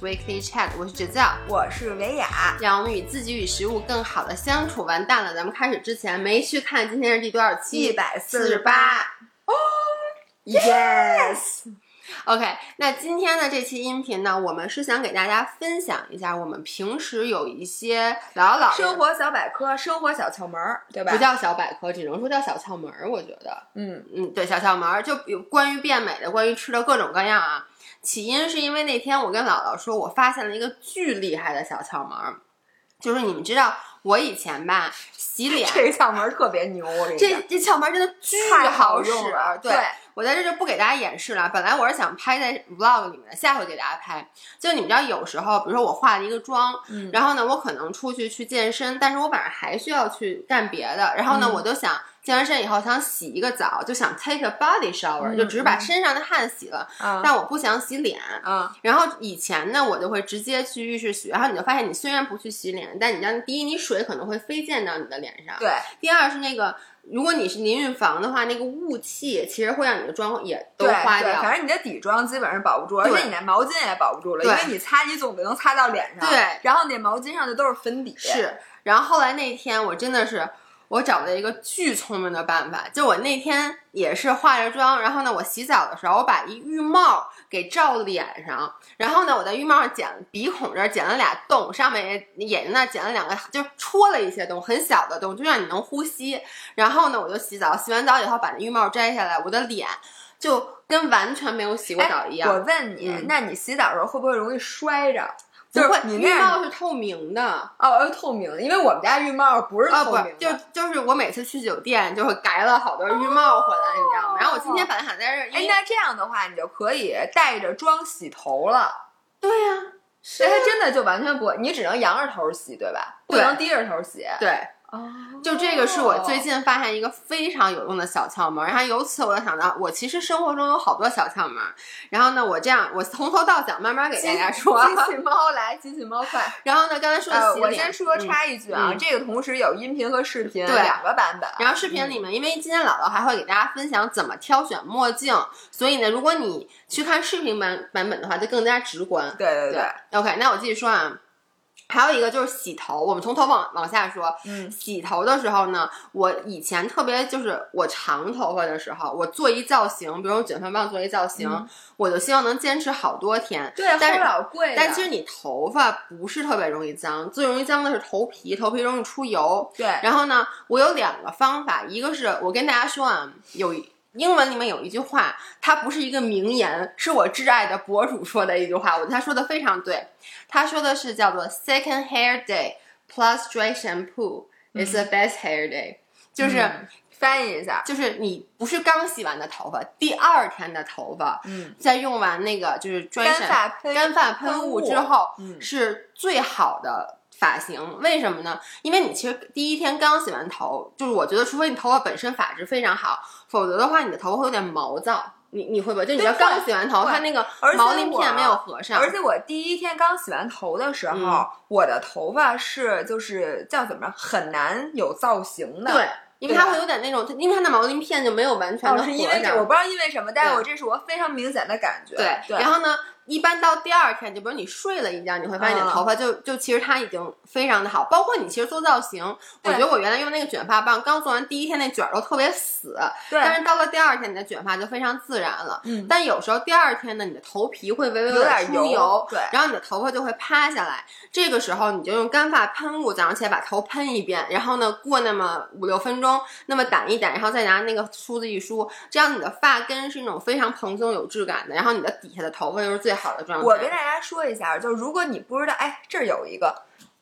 Weekly Chat，我是 Giselle，我是维雅。让我们与自己与食物更好的相处。完蛋了，咱们开始之前没去看今天是第多少期？一百四十八。哦，Yes。OK，那今天的这期音频呢，我们是想给大家分享一下我们平时有一些姥姥姥爷生活小百科，生活小窍门儿，对吧？不叫小百科，只能说叫小窍门儿。我觉得，嗯嗯，对，小窍门儿就有关于变美的，关于吃的各种各样啊。起因是因为那天我跟姥姥说，我发现了一个巨厉害的小窍门儿，就是你们知道我以前吧洗脸，这个窍门儿特别牛，我跟你这讲，这窍门儿真的巨好使用了对。我在这就不给大家演示了。本来我是想拍在 vlog 里面的，下回给大家拍。就你们知道，有时候，比如说我化了一个妆，嗯然后呢，我可能出去去健身，但是我晚上还需要去干别的。然后呢，嗯我就想健完身以后想洗一个澡，就想 take a body shower，、嗯就只是把身上的汗洗了，啊但我不想洗脸。啊，然后以前呢，我就会直接去浴室洗，然后你就发现，你虽然不去洗脸，但你让，第一，你水可能会飞溅到你的脸上，对，第二是那个，如果你是淋浴房的话，那个雾气其实会让你的妆也都花掉。反正你的底妆基本上保不住，而且你那毛巾也保不住了，因为你擦，你总不能擦到脸上。对然后那毛巾上的都是粉底。是，然后后来那天我真的是。我找了一个巨聪明的办法，就我那天也是化着妆，然后呢，我洗澡的时候，我把一浴帽给罩脸上，然后呢，我在浴帽上剪鼻孔这儿剪了俩洞，上面也眼睛那儿剪了两个，就戳了一些洞，很小的洞，就让你能呼吸。然后呢，我就洗澡，洗完澡以后把那浴帽摘下来，我的脸就跟完全没有洗过澡一样。我问你，嗯那你洗澡的时候会不会容易摔着？就是你那样帽是透明的。哦，是透明的，因为我们家浴帽不是透明的，，就就是我每次去酒店就会改了好多浴帽回来，你知道吗？然后我今天本来想在这儿，因哎，那这样的话，你就可以带着妆洗头了。对呀、这它真的就完全不会，你只能仰着头洗，对吧？不能低着头洗。对，哦，就这个是我最近发现一个非常有用的小窍门，然后由此我就想到，我其实生活中有好多小窍门。然后呢，我这样我从头到脚慢慢给大家说。机器猫来，机器猫快。然后呢，刚才说的我先说嗯插一句啊，嗯这个同时有音频和视频对两个版本。然后视频里面，因为今天姥姥还会给大家分享怎么挑选墨镜，所以呢，如果你去看视频版版本的话，就更加直观。对对对，OK，那我继续说啊。还有一个就是洗头，我们从头往往下说。嗯洗头的时候呢，我以前特别就是我长头发的时候，我做一造型，比如我卷发棒做一造型，嗯我就希望能坚持好多天。对，但是老贵。但其实你头发不是特别容易脏，最容易脏的是头皮，头皮容易出油。对，然后呢，我有两个方法，一个是我跟大家说啊，有英文里面有一句话，它不是一个名言，是我挚爱的博主说的一句话，我觉得他说的非常对。他说的是叫做 second hair day plus dry shampoo is the best hair day，、就是、嗯翻译一下。就是你不是刚洗完的头发，第二天的头发，嗯，在用完那个就是 dry 干发干发喷雾之后，嗯是最好的发型。为什么呢？因为你其实第一天刚洗完头，就是我觉得，除非你头发本身发质非常好，否则的话，你的头发会有点毛躁。你你会不会？就你要刚洗完头，它那个而毛鳞片没有合上，而且我第一天刚洗完头的时候，嗯我的头发是就是叫怎么着，很难有造型的。对，因为它会有点那种，因为它的毛鳞片就没有完全的哦，是因为这，我不知道因为什么，但是我这是我非常明显的感觉。对，对，然后呢，一般到第二天，就比如你睡了一觉，你会发现你的嗯头发就、就其实它已经非常的好。包括你其实做造型，我觉得我原来用那个卷发棒，刚做完第一天那卷儿都特别死，对但是到了第二天，你的卷发就非常自然了。嗯但有时候第二天呢，你的头皮会微微有点出油对然后你的头发就会趴下来。这个时候你就用干发喷雾，早上起来把头喷一遍，然后呢过那么五六分钟，那么掸一掸，然后再拿那个梳子一梳，这样你的发根是那种非常蓬松有质感的，然后你的底下的头发又是最好的状态。我跟大家说一下，就是如果你不知道，哎，这儿有一个。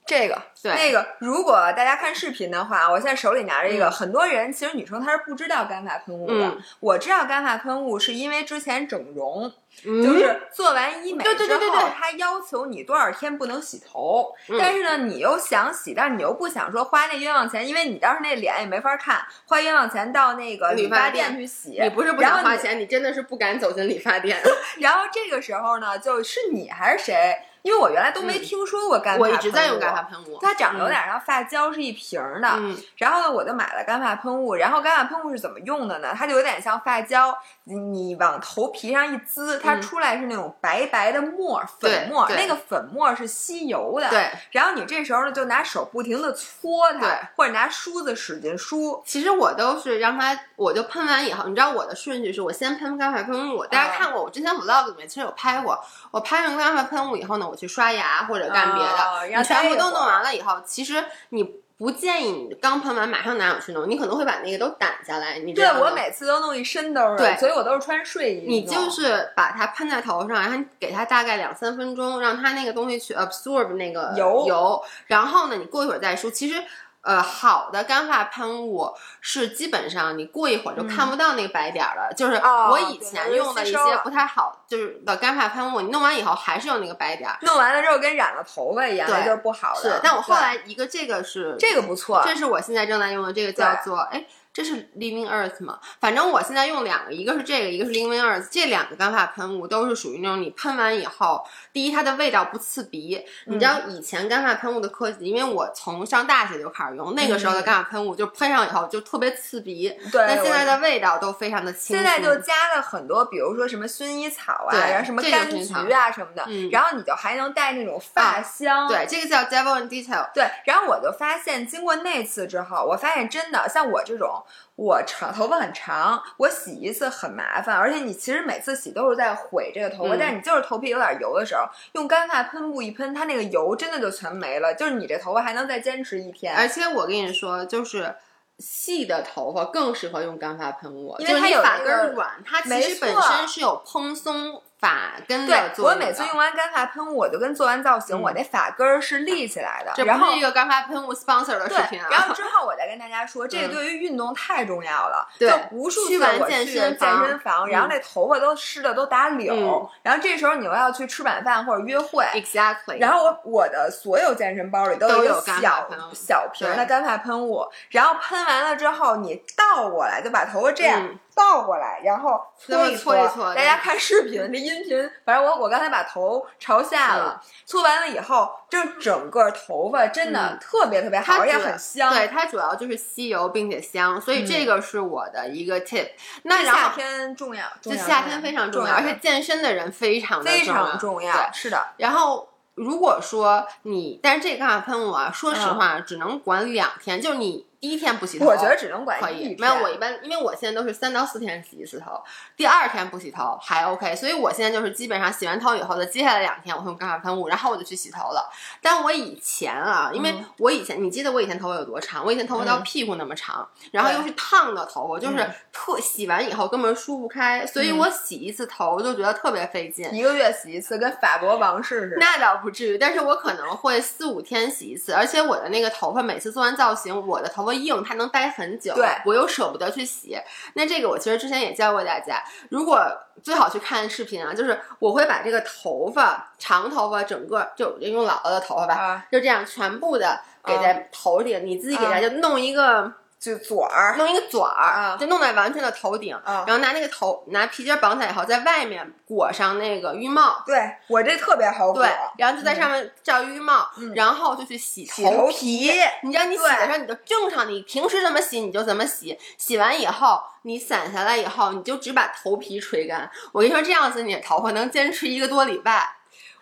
这个对那个，如果大家看视频的话，我现在手里拿着一个，嗯很多人其实女生她是不知道干发喷雾的。嗯我知道干发喷雾是因为之前整容，嗯就是做完医美对对对对之后对他要求你多少天不能洗头，嗯但是呢，你又想洗，但是你又不想说花那冤枉钱，因为你当时那脸也没法看，花冤枉钱到那个理发店店去洗。你不是不想花钱，你真的是不敢走进理发店。然后这个时候呢，就是你还是谁因为我原来都没听说过干发，我一直在用干发。喷雾，它长得有点像发胶，是一瓶儿的。嗯，然后呢，我就买了干发喷雾。然后干发喷雾是怎么用的呢？它就有点像发胶，你你往头皮上一滋，它出来是那种白白的沫，粉末。那个粉末是吸油的。对。然后你这时候呢，就拿手不停的搓它，对或者拿梳子使劲梳。其实我都是让它，我就喷完以后，你知道我的顺序是我先喷干发喷雾。大家看过我之前 vlog 里面其实有拍过，我拍完干发喷雾以后呢，我去刷牙或者干别的，哦你全部都弄完了以后，其实你。不建议你刚喷完马上拿手去弄，你可能会把那个都掸下来。你知对我每次都弄一身兜儿，对所以我都是穿睡衣。你就是把它喷在头上，然后你给它大概两三分钟，让它那个东西去 absorb 那个油油，然后呢，你过一会儿再梳。其实。呃，好的干发喷雾是基本上你过一会儿就看不到那个白点儿了。就是哦我以前用的一些不太好，就是的干发喷雾，你弄完以后还是有那个白点儿。弄完了之后跟染了头发一样，对就是不好的。是，但我后来一个这个是这个不错，这是我现在正在用的，这个叫做哎。这是 Living Earth 吗？反正我现在用两个，一个是这个，一个是 Living Earth。这两个干发喷雾都是属于那种你喷完以后，第一它的味道不刺鼻。你知道以前干发喷雾的科技，因为我从上大学就开始用，那个时候的干发喷雾就喷上以后就特别刺鼻。对，那现在的味道都非常的清新。现在就加了很多，比如说什么薰衣草啊，然后什么柑橘啊什么的，嗯、然后你就还能带那种发香。啊、对，这个叫 Devil in Detail。对，然后我就发现，经过那次之后，我发现真的像我这种。我长头发很长，我洗一次很麻烦，而且你其实每次洗都是在毁这个头发，嗯、但是你就是头皮有点油的时候，用干发喷雾一喷，它那个油真的就全没了，就是你这头发还能再坚持一天。而且我跟你说，就是细的头发更适合用干发喷雾，因为它有发根软，它其实本身是有蓬松。发根对的我每次用完干发喷雾，我就跟做完造型，嗯、我那发根儿是立起来的。这不是一个干发喷雾 sponsor 的视频啊。然后之后我再跟大家说，这个对于运动太重要了。对，就无数次我去健身房，然后那头发都湿的都打绺，嗯、然后这时候你又要去吃晚饭或者约会，exactly。然后我我的所有健身包里都有小小瓶的干发喷雾，然后喷完了之后你倒过来就把头发这样。嗯倒过来，然后搓一搓。大家看视频，这音频，反正我我刚才把头朝下了，嗯、搓完了以后，这整个头发真的嗯、特别特别好，而且很香。对，它主要就是吸油并且香，所以这个是我的一个 tip、嗯。那夏天重要，这夏天非常重要，而且健身的人非常的非常重要。是的，然后。如果说你，但是这个干发喷雾啊，说实话、嗯、只能管两天，就是你第一天不洗头，我觉得只能管可以。没有，我一般因为我现在都是三到四天洗一次头，第二天不洗头还 OK，所以我现在就是基本上洗完头以后的接下来两天我会用干发喷雾，然后我就去洗头了。但我以前啊，因为我以前、嗯、你记得我以前头发有多长？我以前头发到屁股那么长，嗯、然后又是烫的头发，就是特洗完以后根本梳不开，所以我洗一次头就觉得特别费劲，一个月洗一次，跟法国王室似的。那倒不至于，但是我。可能会四五天洗一次，而且我的那个头发每次做完造型，我的头发硬，它能待很久。对，我又舍不得去洗。那这个我其实之前也教过大家，如果最好去看视频啊，就是我会把这个头发长头发整个就用姥姥的头发吧，啊、就这样全部的给在头顶，嗯、你自己给它就弄一个。就嘴儿，弄一个嘴儿，啊、就弄在完全的头顶，啊、然后拿那个头拿皮筋绑起来以后，在外面裹上那个浴帽。对我这特别好裹。对，然后就在上面罩浴帽，嗯、然后就去洗头皮。你知道你洗的时候，你就正常，你平时怎么洗你就怎么洗。洗完以后，你散下来以后，你就只把头皮吹干。我跟你说，这样子你的头发能坚持一个多礼拜。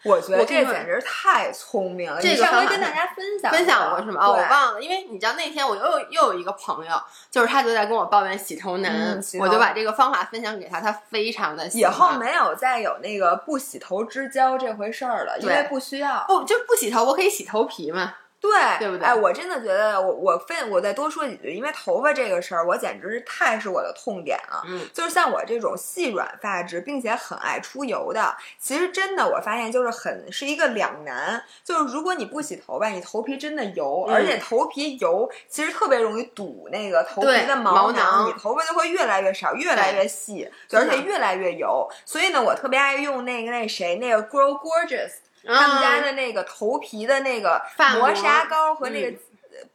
我觉得这简直太聪明了。这个上回跟大家分享分享过是吗？哦，我忘了，因为你知道那天我又有又有一个朋友，就是他就在跟我抱怨洗头难，嗯、我就把这个方法分享给他，他非常的喜欢。以后没有再有那个不洗头之交这回事儿了，因为不需要。不就不洗头，我可以洗头皮嘛。对，对不对？哎，我真的觉得我我非我再多说几句，因为头发这个事儿，我简直是太是我的痛点了。嗯，就是像我这种细软发质，并且很爱出油的，其实真的我发现就是很是一个两难。就是如果你不洗头吧，你头皮真的油，嗯、而且头皮油其实特别容易堵那个头皮的毛囊，你头发就会越来越少，越来越细，而且越来越油。所以呢，我特别爱用那个那谁那个 Grow Gorgeous。他们家的那个头皮的那个磨砂膏和那个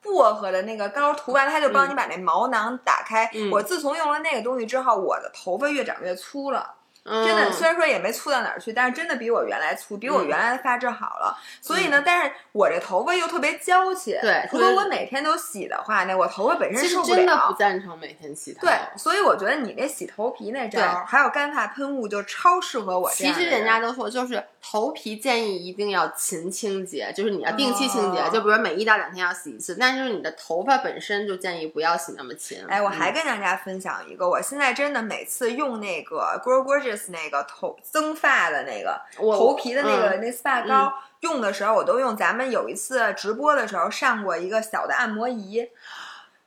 薄荷的那个膏涂完，它就帮你把那毛囊打开。嗯、我自从用了那个东西之后，我的头发越长越粗了。真的，虽然说也没粗到哪儿去，但是真的比我原来粗，比我原来的发质好了。所以呢，但是我这头发又特别娇气。对，如果我每天都洗的话，那我头发本身受不了。真的不赞成每天洗头。对，所以我觉得你那洗头皮那招，还有干发喷雾，就超适合我。其实人家都说，就是头皮建议一定要勤清洁，就是你要定期清洁，就比如每一到两天要洗一次。但是你的头发本身就建议不要洗那么勤。哎，我还跟大家分享一个，我现在真的每次用那个 Grow Gorgeous 那个头增发的那个头皮的那个那 SPA 膏，用的时候我都用咱们有一次直播的时候上过一个小的按摩仪。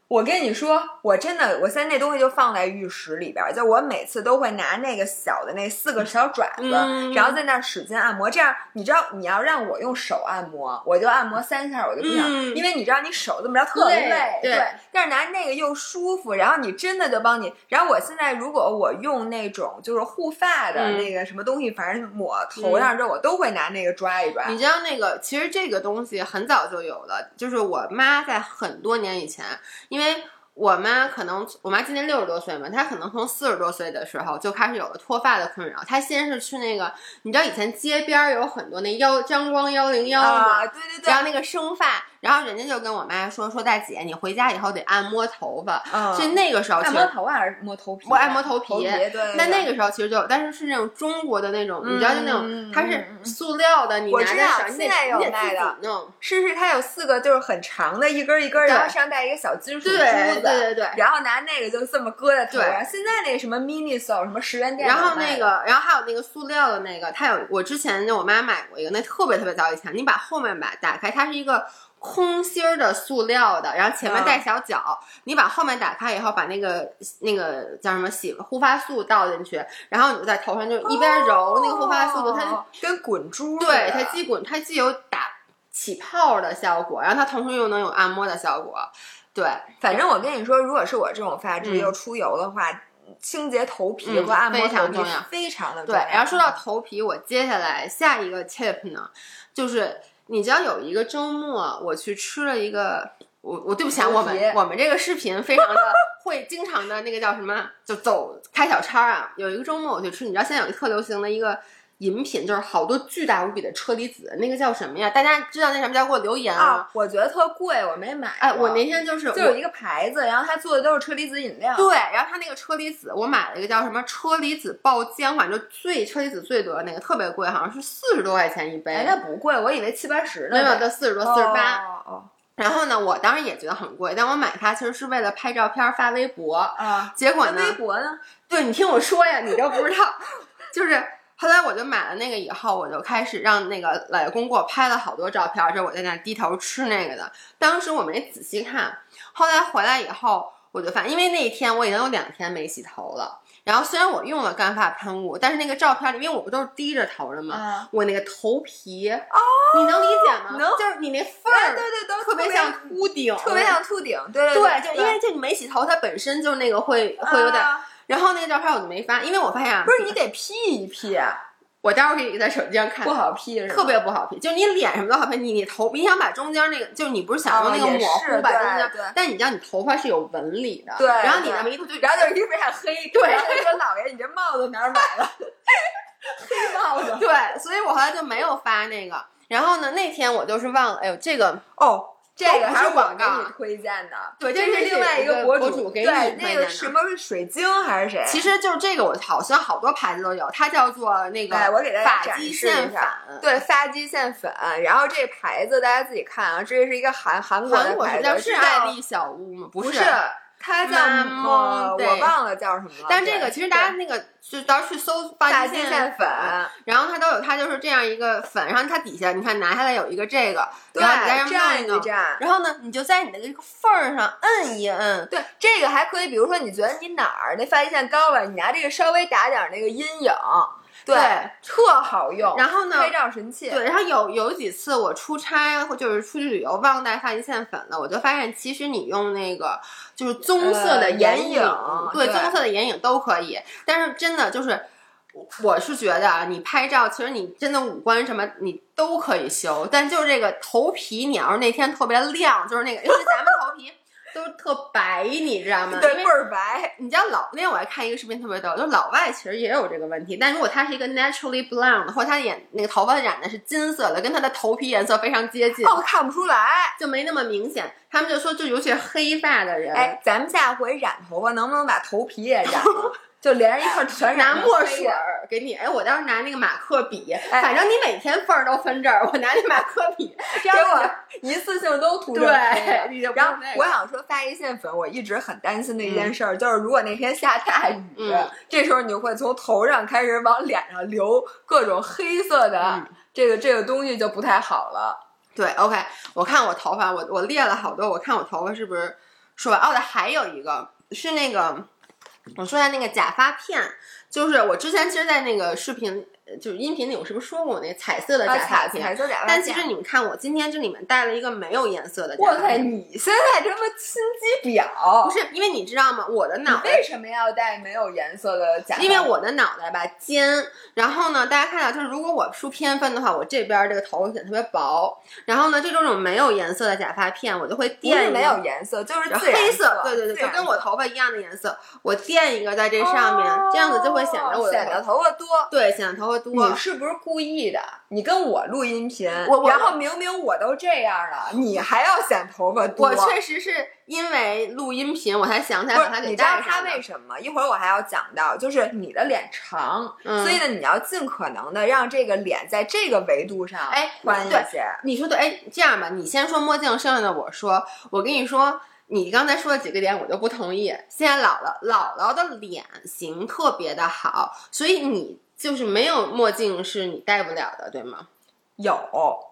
我跟你说，我真的，我现在那东西就放在浴室里边，就我每次都会拿那个小的那四个小爪子，然后在那使劲按摩。这样，你知道你要让我用手按摩，我就按摩三下，我就不想，因为你知道你手这么着特累，对。但是拿那个又舒服，然后你真的就帮你。然后我现在如果我用那种就是护发的那个什么东西，反正抹头上之后，我都会拿那个抓一抓。你知道那个，其实这个东西很早就有了，就是我妈在很多年以前，因为。我妈可能，我妈今年六十多岁嘛，她可能从四十多岁的时候就开始有了脱发的困扰。她先是去那个，你知道以前街边有很多那幺张光幺零幺嘛？对对对，然后那个生发。然后人家就跟我妈说说大姐，你回家以后得按摩头发。嗯，所以那个时候按摩头还是摸头皮？我按摩头皮。对。那那个时候其实就，但是是那种中国的那种，你知道就那种，它是塑料的，你拿着手，现在有卖的。是是，它有四个，就是很长的，一根一根的，然后上带一个小金属珠子。对对对。然后拿那个就这么搁在头上。现在那个什么 Miniso 什么十元店。然后那个，然后还有那个塑料的那个，它有我之前就我妈买过一个，那特别特别早以前，你把后面把打开，它是一个。空心儿的塑料的，然后前面带小角，你把后面打开以后，把那个那个叫什么洗护发素倒进去，然后你就在头上就一边揉那个护发素，它跟滚珠，对，它既滚，它既有打起泡的效果，然后它同时又能有按摩的效果。对，反正我跟你说，如果是我这种发质又出油的话，清洁头皮和按摩非常重要，非常的对。然后说到头皮，我接下来下一个 tip 呢，就是。你知道有一个周末，我去吃了一个，我我对不起啊，我们我们这个视频非常的会经常的那个叫什么，就走开小差啊。有一个周末我去吃，你知道现在有一个特流行的一个。饮品就是好多巨大无比的车厘子，那个叫什么呀？大家知道那什么叫？给我留言啊！我觉得特贵，我没买。哎，我那天就是就有一个牌子，然后他做的都是车厘子饮料。对，然后他那个车厘子，我买了一个叫什么车厘子爆浆，反正最车厘子最多的那个特别贵，好像是四十多块钱一杯。哎，那不贵，我以为七八十呢。没有，到四十多，四十八。哦。然后呢，我当时也觉得很贵，但我买它其实是为了拍照片发微博啊。结果呢？微博呢？对你听我说呀，你都不知道，就是。后来我就买了那个以后，我就开始让那个老爷公给我拍了好多照片，就我在那低头吃那个的。当时我没仔细看，后来回来以后，我就发现，因为那一天我已经有两天没洗头了。然后虽然我用了干发喷雾，但是那个照片里，因为我不都是低着头的吗？我那个头皮哦，你能理解吗？能，就是你那缝儿，对对，都特别像秃顶，特别像秃顶，对对对，就因为这你没洗头，它本身就那个会会有点。然后那个照片我就没发，因为我发现不是你得 P 一 P。我待会儿可以在手机上看，不好 P，特别不好 P。就你脸什么都好 P，你你头，你想把中间那个，就是你不是想用那个模糊把中间，但你知道你头发是有纹理的，对。然后你那么一涂就，然后就一非常黑，对。然后说老爷，你这帽子哪儿买的？黑帽子。对，所以我后来就没有发那个。然后呢，那天我就是忘了，哎呦，这个哦。这个还是我给你推荐的，对，这是另外一个博主给你推荐的。那个什么是水晶还是谁？其实就是这个，我好像好多牌子都有，它叫做那个我给大家发际线粉，对，发际线粉。然后这牌子大家自己看啊，这是一个韩韩国的牌子，是爱丽小屋吗？不是。它叫么？我忘了叫什么了。但这个其实大家那个就到时候去搜发际线粉，然后它都有，它就是这样一个粉，然后它底下你看拿下来有一个这个，然后你再蘸一蘸，然后呢你就在你的这个缝儿上摁一摁。对，这个还可以，比如说你觉得你哪儿那发际线高了，你拿这个稍微打点那个阴影。对，特好用。然后呢？拍照神器。对，然后有有几次我出差或就是出去旅游忘带发际线粉了，我就发现其实你用那个就是棕色的眼影，对，棕色的眼影都可以。但是真的就是，我是觉得啊，你拍照其实你真的五官什么你都可以修，但就是这个头皮，你要是那天特别亮，就是那个，因为咱们头皮。都特白，你知道吗？对，倍儿白。你知道老那天我还看一个视频，特别逗，就老外其实也有这个问题，但如果他是一个 naturally blonde，或者他眼那个头发染的是金色的，跟他的头皮颜色非常接近，哦，看不出来，就没那么明显。他们就说，就尤其是黑发的人，哎，咱们下回染头发能不能把头皮也染？就连着一块全拿墨水儿给你，哎，我当时拿那个马克笔，反正你每天缝儿都分这儿，我拿那马克笔，这样我一次性都涂对。然后我想说发际线粉，我一直很担心的一件事儿，就是如果那天下大雨，这时候你就会从头上开始往脸上流各种黑色的这个这个东西，就不太好了。对，OK，我看我头发，我我列了好多，我看我头发是不是说完？哦，对，还有一个是那个。我说一下那个假发片，就是我之前其实，在那个视频。就是音频里，我是不是说过我那彩色的假发片？彩色假发片。但其实你们看，我今天这里面带了一个没有颜色的。哇塞，你现在这么心机婊？不是，因为你知道吗？我的脑为什么要戴没有颜色的假发？因为我的脑袋吧尖，然后呢，大家看到就是如果我梳偏分的话，我这边这个头显得特别薄。然后呢，这种种没有颜色的假发片，我就会垫。没有颜色，就是黑色。对对对，就跟我头发一样的颜色，我垫一个在这上面，这样子就会显得我显得头发多。对，显得头发多。你是不是？故意的，你跟我录音频，然后明明我都这样了，你还要显头发多。我确实是因为录音频，我才想起来把它给你知道他为什么？一会儿我还要讲到，就是你的脸长，所以呢，你要尽可能的让这个脸在这个维度上哎宽一些。你说对，哎，这样吧，你先说墨镜，剩下的我说。我跟你说，你刚才说的几个点我都不同意。现在姥姥姥姥的脸型特别的好，所以你。就是没有墨镜是你戴不了的，对吗？有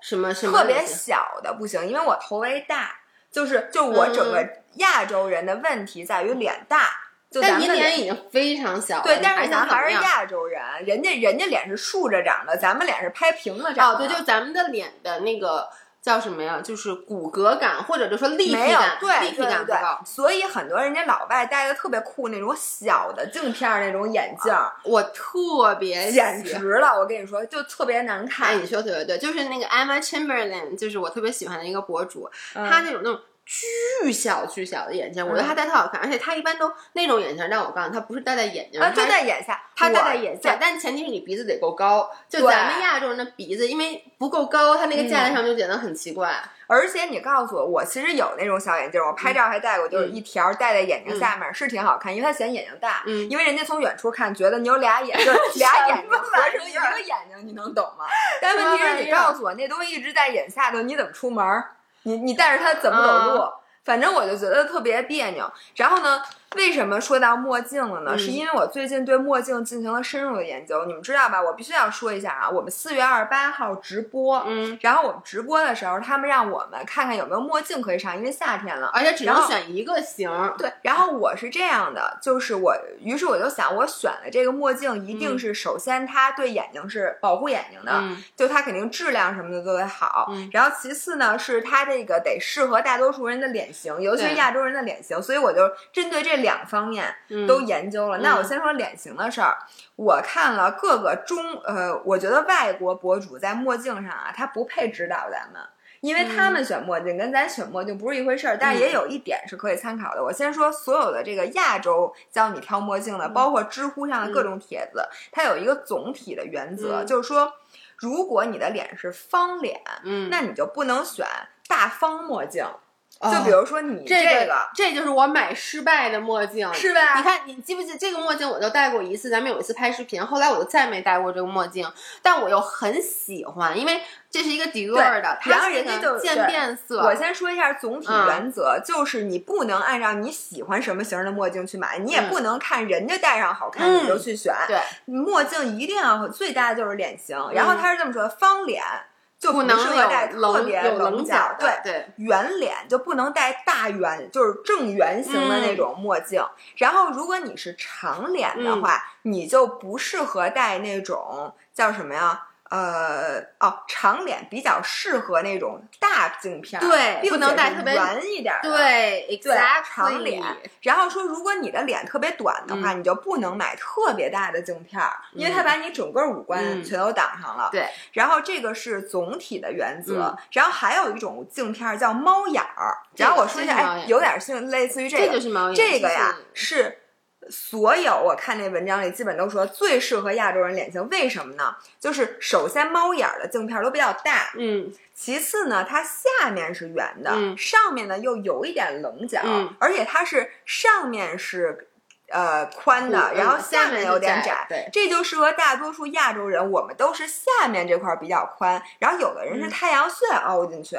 什么什么特别小的不行，因为我头围大，就是就我整个亚洲人的问题在于脸大。但您脸已经非常小了，对，但是咱还是亚洲人，人家人家脸是竖着长的，咱们脸是拍平了长。哦，对，就咱们的脸的那个。叫什么呀？就是骨骼感，或者就说立体感，对立体感不高。所以很多人家老外戴的特别酷那种小的镜片那种眼镜，我特别简直了！我跟你说，就特别难看。哎，你说特别对，就是那个 Emma Chamberlain，就是我特别喜欢的一个博主，他那种那种。巨小巨小的眼镜，我觉得他戴特好看，而且他一般都那种眼镜，但我告诉你，他不是戴在眼睛，他，就在眼下，他戴在眼下，但前提是你鼻子得够高。就咱们亚洲人的鼻子，因为不够高，他那个架子上就显得很奇怪。而且你告诉我，我其实有那种小眼镜，我拍照还戴过，就是一条戴在眼睛下面，是挺好看，因为它显眼睛大。嗯，因为人家从远处看，觉得你有俩眼，就是 俩眼睛合成一个眼睛，你能懂吗？但问题是你告诉我，那东西一直在眼下头，你怎么出门？你你带着他怎么走路？反正我就觉得特别别扭。然后呢？为什么说到墨镜了呢？是因为我最近对墨镜进行了深入的研究。你们知道吧？我必须要说一下啊，我们四月二十八号直播，嗯，然后我们直播的时候，他们让我们看看有没有墨镜可以上，因为夏天了，而且只能选一个型。对，然后我是这样的，就是我，于是我就想，我选的这个墨镜一定是首先它对眼睛是保护眼睛的，就它肯定质量什么的都得好。然后其次呢，是它这个得适合大多数人的脸型，尤其是亚洲人的脸型。所以我就针对这。两方面都研究了，那我先说脸型的事儿。我看了各个中呃，我觉得外国博主在墨镜上啊，他不配指导咱们，因为他们选墨镜跟咱选墨镜不是一回事儿。但是也有一点是可以参考的。我先说所有的这个亚洲教你挑墨镜的，包括知乎上的各种帖子，它有一个总体的原则，就是说，如果你的脸是方脸，嗯，那你就不能选大方墨镜。就比如说你这个，这就是我买失败的墨镜，是吧？你看，你记不记这个墨镜？我就戴过一次，咱们有一次拍视频，后来我就再没戴过这个墨镜。但我又很喜欢，因为这是一个迪奥的，然后人家就渐变色。我先说一下总体原则，就是你不能按照你喜欢什么型的墨镜去买，你也不能看人家戴上好看你就去选。对，墨镜一定要最大的就是脸型。然后他是这么说的：方脸。就不能戴特别棱角，对对，圆脸就不能戴大圆，就是正圆形的那种墨镜。然后，如果你是长脸的话，你就不适合戴那种叫什么呀？呃哦，长脸比较适合那种大镜片，对，不能戴特别圆一点的，对对，长脸。然后说，如果你的脸特别短的话，你就不能买特别大的镜片，因为它把你整个五官全都挡上了。对，然后这个是总体的原则。然后还有一种镜片叫猫眼儿，然后我说一下，哎，有点像类似于这个，这就是猫眼，这个呀是。所有我看那文章里，基本都说最适合亚洲人脸型，为什么呢？就是首先猫眼的镜片都比较大，嗯，其次呢，它下面是圆的，上面呢又有一点棱角，而且它是上面是呃宽的，然后下面有点窄，对，这就适合大多数亚洲人，我们都是下面这块比较宽，然后有的人是太阳穴凹进去。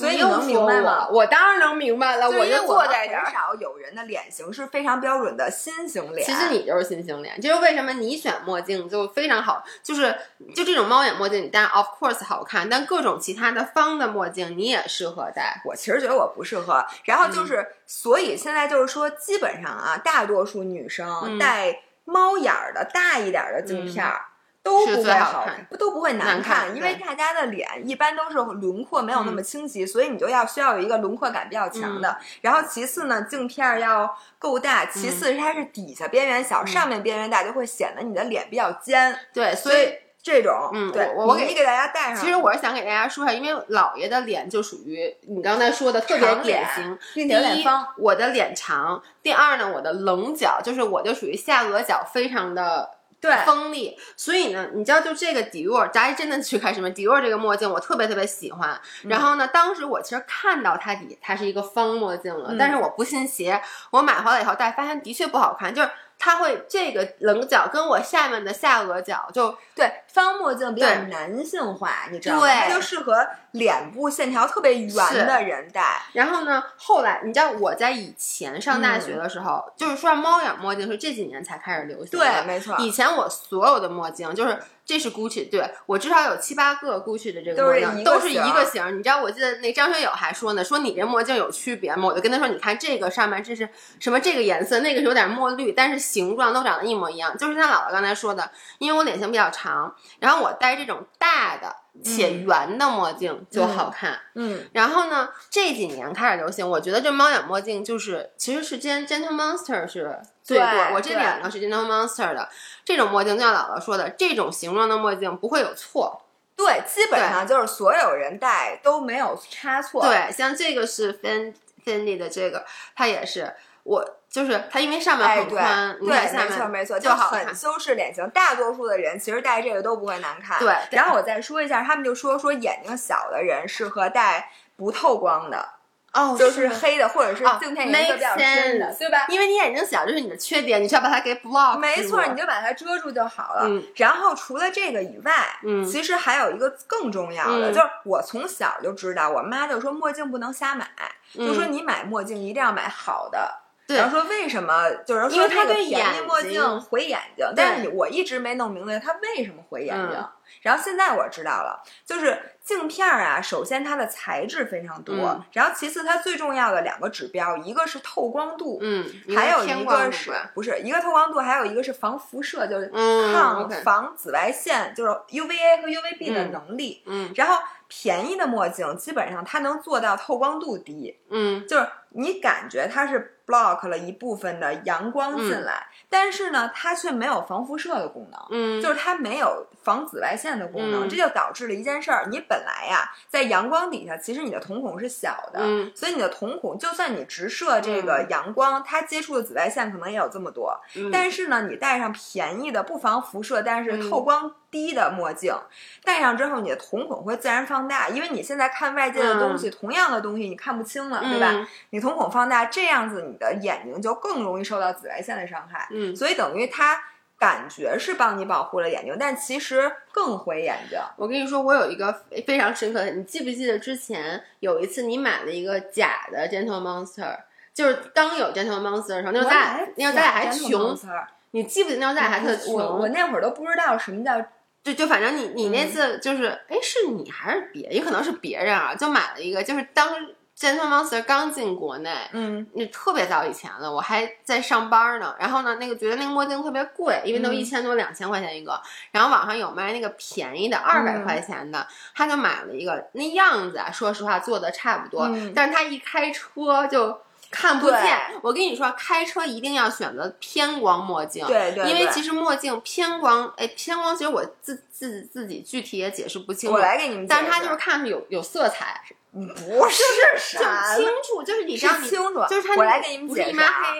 所以你能明白吗？我当然能明白了。我就坐在这儿。很少有人的脸型是非常标准的心形脸。其实你就是心形脸，这就是为什么你选墨镜就非常好。就是就这种猫眼墨镜，你戴 of course 好看，但各种其他的方的墨镜你也适合戴。我其实觉得我不适合。然后就是，所以现在就是说，基本上啊，大多数女生戴猫眼儿的大一点的镜片儿。都不会好看，不都不会难看，因为大家的脸一般都是轮廓没有那么清晰，所以你就要需要有一个轮廓感比较强的。然后其次呢，镜片要够大，其次是它是底下边缘小，上面边缘大，就会显得你的脸比较尖。对，所以这种，嗯，对我给你给大家戴上。其实我是想给大家说一下，因为姥爷的脸就属于你刚才说的特别典型。第一，我的脸长；第二呢，我的棱角就是我就属于下颚角非常的。对，锋利，所以呢，你知道，就这个迪奥，咱真的去看什么迪奥这个墨镜，我特别特别喜欢。然后呢，当时我其实看到它底，它是一个方墨镜了，但是我不信邪，我买回来以后戴，发现的确不好看，就是。它会这个棱角跟我下面的下颚角就对方墨镜比较男性化，你知道吗？它就适合脸部线条特别圆的人戴。然后呢，后来你知道我在以前上大学的时候，就是说猫眼墨镜是这几年才开始流行的。对，没错。以前我所有的墨镜就是。这是 Gucci，对我至少有七八个 Gucci 的这个墨镜，都是一个型。你知道，我记得那张学友还说呢，说你这墨镜有区别吗？我就跟他说，你看这个上面这是什么这个颜色，那个是有点墨绿，但是形状都长得一模一样。就是像姥姥刚才说的，因为我脸型比较长，然后我戴这种大的。且圆的墨镜就好看，嗯，然后呢，这几年开始流行，我觉得这猫眼墨镜就是，其实是今 Gentle Monster 是最多，我这两个是 Gentle Monster 的。这种墨镜，就像姥姥说的，这种形状的墨镜不会有错，对，基本上就是所有人戴都没有差错，对，像这个是 Fendi 的这个，它也是。我就是它，因为上面很宽，对，没错没错，就很修饰脸型。大多数的人其实戴这个都不会难看。对，然后我再说一下，他们就说说眼睛小的人适合戴不透光的。哦，就是黑的，或者是镜片颜色比较深的，对吧？因为你眼睛小，就是你的缺点，你需要把它给 block。没错，你就把它遮住就好了。然后除了这个以外，嗯，其实还有一个更重要的，就是我从小就知道，我妈就说墨镜不能瞎买，就说你买墨镜一定要买好的。然后说为什么？就是说那个便宜墨镜毁眼睛，但是我一直没弄明白他为什么毁眼睛。然后现在我知道了，就是镜片啊，首先它的材质非常多，然后其次它最重要的两个指标，一个是透光度，嗯，还有一个是不是一个透光度，还有一个是防辐射，就是抗防紫外线，就是 UVA 和 UVB 的能力。嗯，然后便宜的墨镜基本上它能做到透光度低，嗯，就是你感觉它是 block 了一部分的阳光进来，但是呢，它却没有防辐射的功能，嗯，就是它没有。防紫外线的功能，这就导致了一件事儿：你本来呀，在阳光底下，其实你的瞳孔是小的，所以你的瞳孔就算你直射这个阳光，它接触的紫外线可能也有这么多。但是呢，你戴上便宜的不防辐射，但是透光低的墨镜，戴上之后，你的瞳孔会自然放大，因为你现在看外界的东西，同样的东西你看不清了，对吧？你瞳孔放大，这样子你的眼睛就更容易受到紫外线的伤害。嗯，所以等于它。感觉是帮你保护了眼睛，但其实更毁眼睛。我跟你说，我有一个非常深刻的，你记不记得之前有一次你买了一个假的 Gentle Monster，就是刚有 Gentle Monster 的时候，那时候咱俩那时候咱俩还穷，你记不记得那时候咱俩还特穷？我那会儿都不知道什么叫，就就反正你你那次就是，哎，是你还是别，也可能是别人啊，就买了一个，就是当。Gentle Monster 刚进国内，嗯，那特别早以前了，我还在上班呢。然后呢，那个觉得那个墨镜特别贵，因为都一千多、两千块钱一个。然后网上有卖那个便宜的二百块钱的，他就买了一个，那样子啊，说实话做的差不多，但是他一开车就。看不见，我跟你说，开车一定要选择偏光墨镜。对对，因为其实墨镜偏光，哎，偏光其实我自自自己具体也解释不清楚。我来给你们但是它就是看上去有有色彩，不是，就清楚，就是你让你清楚，就是它。我来给你们解释啊，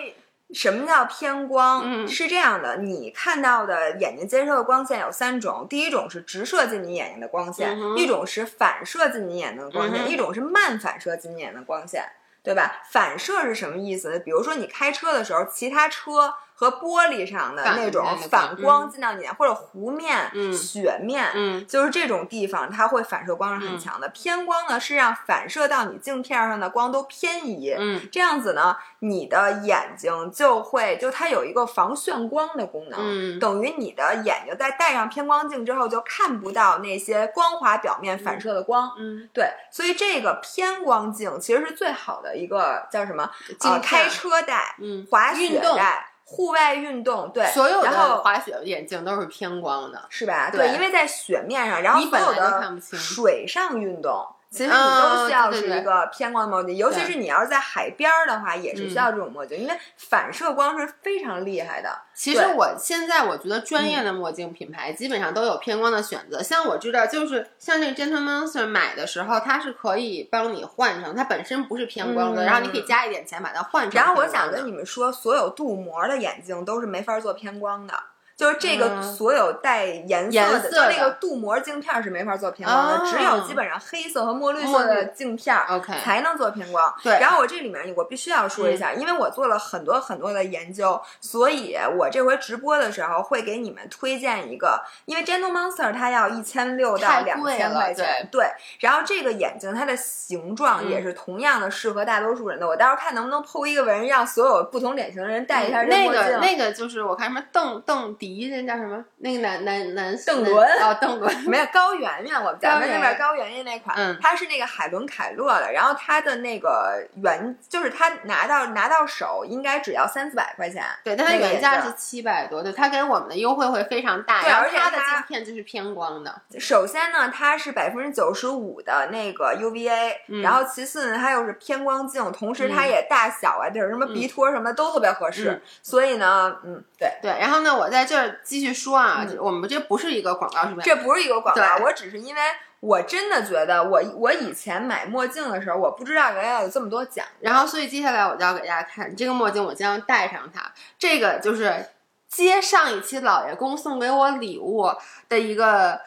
什么叫偏光？嗯，是这样的，你看到的眼睛接收的光线有三种，第一种是直射进你眼睛的光线，一种是反射进你眼睛的光线，一种是慢反射进你眼睛的光线。对吧？反射是什么意思？比如说你开车的时候，其他车。和玻璃上的那种反光进到你，或者湖面、雪面，就是这种地方，它会反射光是很强的。偏光呢是让反射到你镜片上的光都偏移，这样子呢，你的眼睛就会就它有一个防眩光的功能，等于你的眼睛在戴上偏光镜之后就看不到那些光滑表面反射的光。嗯，对，所以这个偏光镜其实是最好的一个叫什么？啊，开车戴，嗯，滑雪戴。户外运动对，所有的滑雪眼镜都是偏光的，是吧？对，因为在雪面上，然后所有的水上运动。其实你都需要是一个偏光的墨镜，尤其是你要是在海边儿的话，也是需要这种墨镜，因为反射光是非常厉害的。其实我现在我觉得专业的墨镜品牌基本上都有偏光的选择，像我知道就是像这个 Gentle Monster 买的时候，它是可以帮你换成，它本身不是偏光的，然后你可以加一点钱把它换成。然后我想跟你们说，所有镀膜的眼镜都是没法做偏光的。就是这个所有带颜色的，就那个镀膜镜片是没法做偏光的，只有基本上黑色和墨绿色的镜片，OK，才能做偏光。对。然后我这里面我必须要说一下，因为我做了很多很多的研究，所以我这回直播的时候会给你们推荐一个，因为 Gentle Monster 它要一千六到两千块钱，对。然后这个眼镜它的形状也是同样的适合大多数人的，我到时候看能不能 PO 一个文，让所有不同脸型的人戴一下。那个那个就是我看什么邓邓迪。一人叫什么？那个男男男邓伦。哦，邓伦。没有高圆圆，我们咱们那边高圆圆。那款，嗯，它是那个海伦凯勒的，然后它的那个原就是它拿到拿到手应该只要三四百块钱，对，但它原价是七百多，对，它给我们的优惠会非常大，对，而且它的镜片就是偏光的。首先呢，它是百分之九十五的那个 UVA，然后其次呢，它又是偏光镜，同时它也大小啊，就是什么鼻托什么都特别合适，所以呢，嗯，对。对，然后呢，我在这儿继续说。啊，我们这不是一个广告，是吧？这不是一个广告，我只是因为我真的觉得，我我以前买墨镜的时候，我不知道原来有这么多奖，然后所以接下来我就要给大家看这个墨镜，我将戴上它。这个就是接上一期老爷公送给我礼物的一个。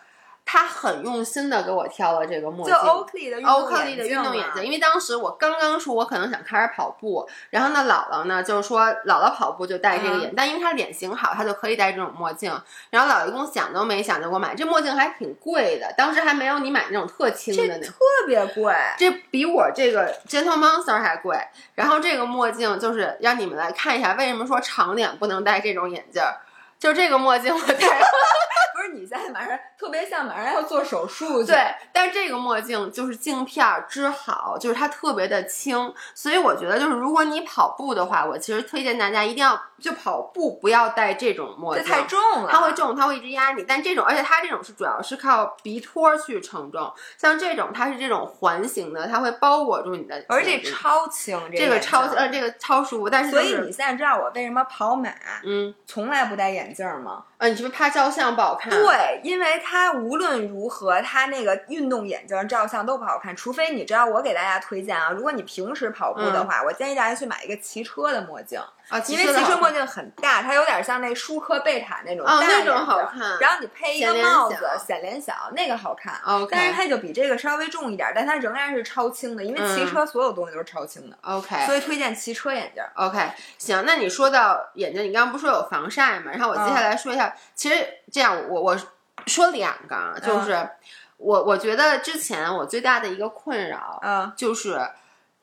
他很用心的给我挑了这个墨镜，欧克利的欧克利的运动眼镜。因为当时我刚刚说，我可能想开始跑步，然后呢，姥姥呢就是说，姥姥跑步就戴这个眼，但因为她脸型好，她就可以戴这种墨镜。然后姥爷公想都没想就给我买，这墨镜还挺贵的，当时还没有你买那种特轻的那，特别贵，这比我这个 Gentle Monster 还贵。然后这个墨镜就是让你们来看一下，为什么说长脸不能戴这种眼镜。就这个墨镜我戴，不是你现在马上特别像马上要做手术对，但是这个墨镜就是镜片织好，就是它特别的轻，所以我觉得就是如果你跑步的话，我其实推荐大家一定要就跑步不要戴这种墨镜，太重了，它会重，它会一直压你。但这种，而且它这种是主要是靠鼻托去承重，像这种它是这种环形的，它会包裹住你的，而且超轻，这个超呃这个超舒服。但是所以你现在知道我为什么跑马嗯从来不戴眼。镜吗？啊，你是不是怕照相不好看？对，因为它无论如何，它那个运动眼镜照相都不好看。除非你知道，我给大家推荐啊，如果你平时跑步的话，我建议大家去买一个骑车的墨镜啊，因为骑车墨镜很大，它有点像那舒克贝塔那种大那种好看。然后你配一个帽子，显脸小，那个好看。OK，但是它就比这个稍微重一点，但它仍然是超轻的，因为骑车所有东西都是超轻的。OK，所以推荐骑车眼镜。OK，行，那你说到眼镜，你刚刚不是说有防晒吗？然后我接下来说一下。其实这样，我我说两个啊，就是我我觉得之前我最大的一个困扰，嗯，就是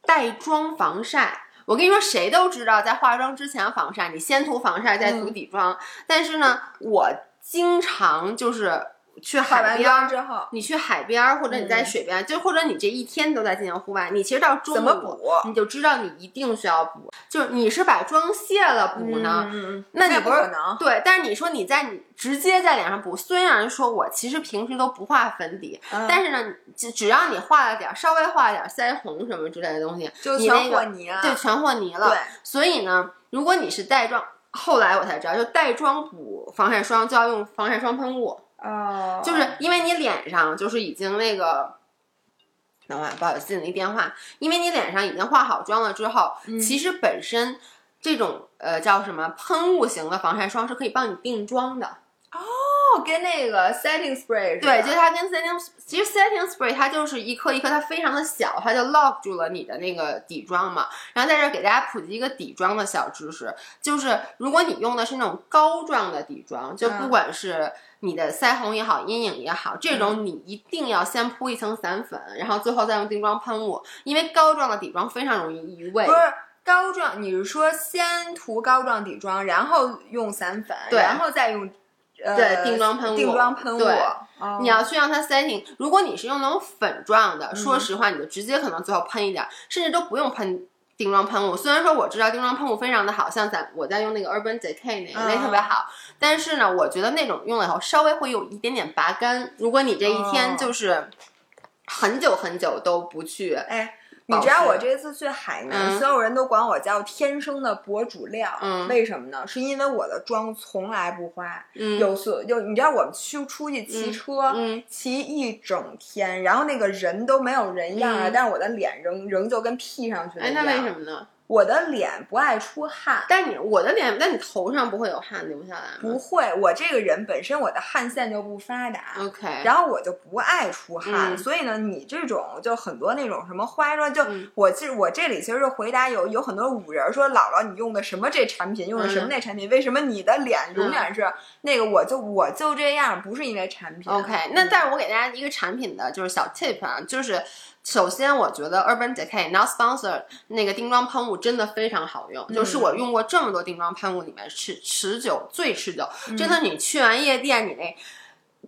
带妆防晒。我跟你说，谁都知道在化妆之前防晒，你先涂防晒再涂底妆。但是呢，我经常就是去海边之后，你去海边或者你在水边，就或者你这一天都在进行户外，你其实到中午你就知道你一定需要补，就是你是把妆卸了补呢，那你不可能对，但是你说你在你直接在脸上补，虽然说我其实平时都不画粉底，但是呢，只只要你画了点，稍微画了点腮红什么之类的东西，就全和泥了，对，全和泥了。对，所以呢，如果你是带妆，后来我才知道，就带妆补防晒霜就要用防晒霜喷雾。哦，就是因为你脸上就是已经那个，等会儿不好意思，接了一电话。因为你脸上已经化好妆了之后，其实本身这种呃叫什么喷雾型的防晒霜是可以帮你定妆的。哦，跟那个 setting spray 对，就它跟 setting，其实 setting spray 它就是一颗一颗，它非常的小，它就 lock 住了你的那个底妆嘛。然后在这给大家普及一个底妆的小知识，就是如果你用的是那种膏状的底妆，就不管是你的腮红也好，阴影也好，这种你一定要先铺一层散粉，然后最后再用定妆喷雾，因为膏状的底妆非常容易移位。不是膏状，你是说先涂膏状底妆，然后用散粉，然后再用。对，定妆喷雾，定妆喷雾。对，你要去让它 setting。如果你是用那种粉状的，说实话，你就直接可能最后喷一点，甚至都不用喷定妆喷雾。虽然说我知道定妆喷雾非常的好，像咱我在用那个 Urban Decay 那个那特别好，但是呢，我觉得那种用了以后稍微会有一点点拔干。如果你这一天就是很久很久都不去，哎。你知道我这次去海南，所有人都管我叫天生的博主料，为什么呢？是因为我的妆从来不花，有所有你知道我们去出去骑车，骑一整天，然后那个人都没有人样了，但是我的脸仍仍旧跟 P 上去的一样。哎，那为什么呢？我的脸不爱出汗，但你我的脸，但你头上不会有汗流下来吗？不会，我这个人本身我的汗腺就不发达，OK，然后我就不爱出汗，所以呢，你这种就很多那种什么化妆，就我其实我这里其实是回答有有很多五人说姥姥你用的什么这产品，用的什么那产品，为什么你的脸永远是那个？我就我就这样，不是因为产品，OK，那但是我给大家一个产品的就是小 tip 啊，就是。首先，我觉得 Urban Decay Not Sponsor 那个定妆喷雾真的非常好用，就是我用过这么多定妆喷雾里面持持久最持久。真的，你去完夜店，你那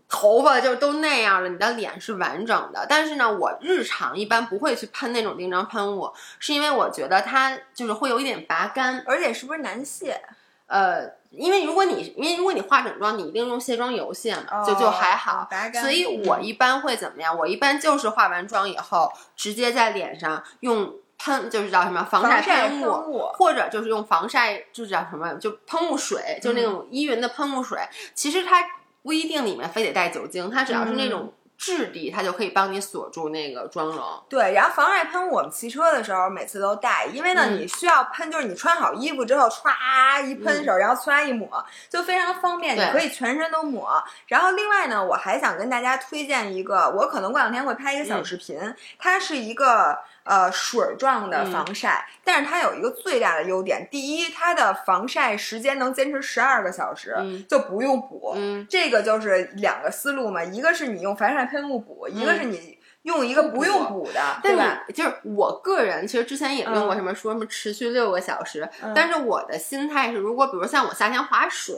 头发就都那样了，你的脸是完整的。但是呢，我日常一般不会去喷那种定妆喷雾，是因为我觉得它就是会有一点拔干，而且是不是难卸？呃。因为如果你，因为如果你化整妆，你一定用卸妆油卸嘛，就就还好。所以我一般会怎么样？我一般就是化完妆以后，直接在脸上用喷，就是叫什么防晒喷雾，或者就是用防晒，就是叫什么，就喷雾水，就那种依云的喷雾水。其实它不一定里面非得带酒精，它只要是那种。质地它就可以帮你锁住那个妆容。对，然后防晒喷我们骑车的时候每次都带，因为呢你需要喷，就是你穿好衣服之后歘一喷手，然后歘一抹，就非常方便，你可以全身都抹。然后另外呢，我还想跟大家推荐一个，我可能过两天会拍一个小视频，它是一个。呃，水状的防晒，但是它有一个最大的优点，第一，它的防晒时间能坚持十二个小时，就不用补。这个就是两个思路嘛，一个是你用防晒喷雾补，一个是你。用一个不用补的，对吧？就是我个人其实之前也用过什么说什么持续六个小时，但是我的心态是，如果比如像我夏天划水，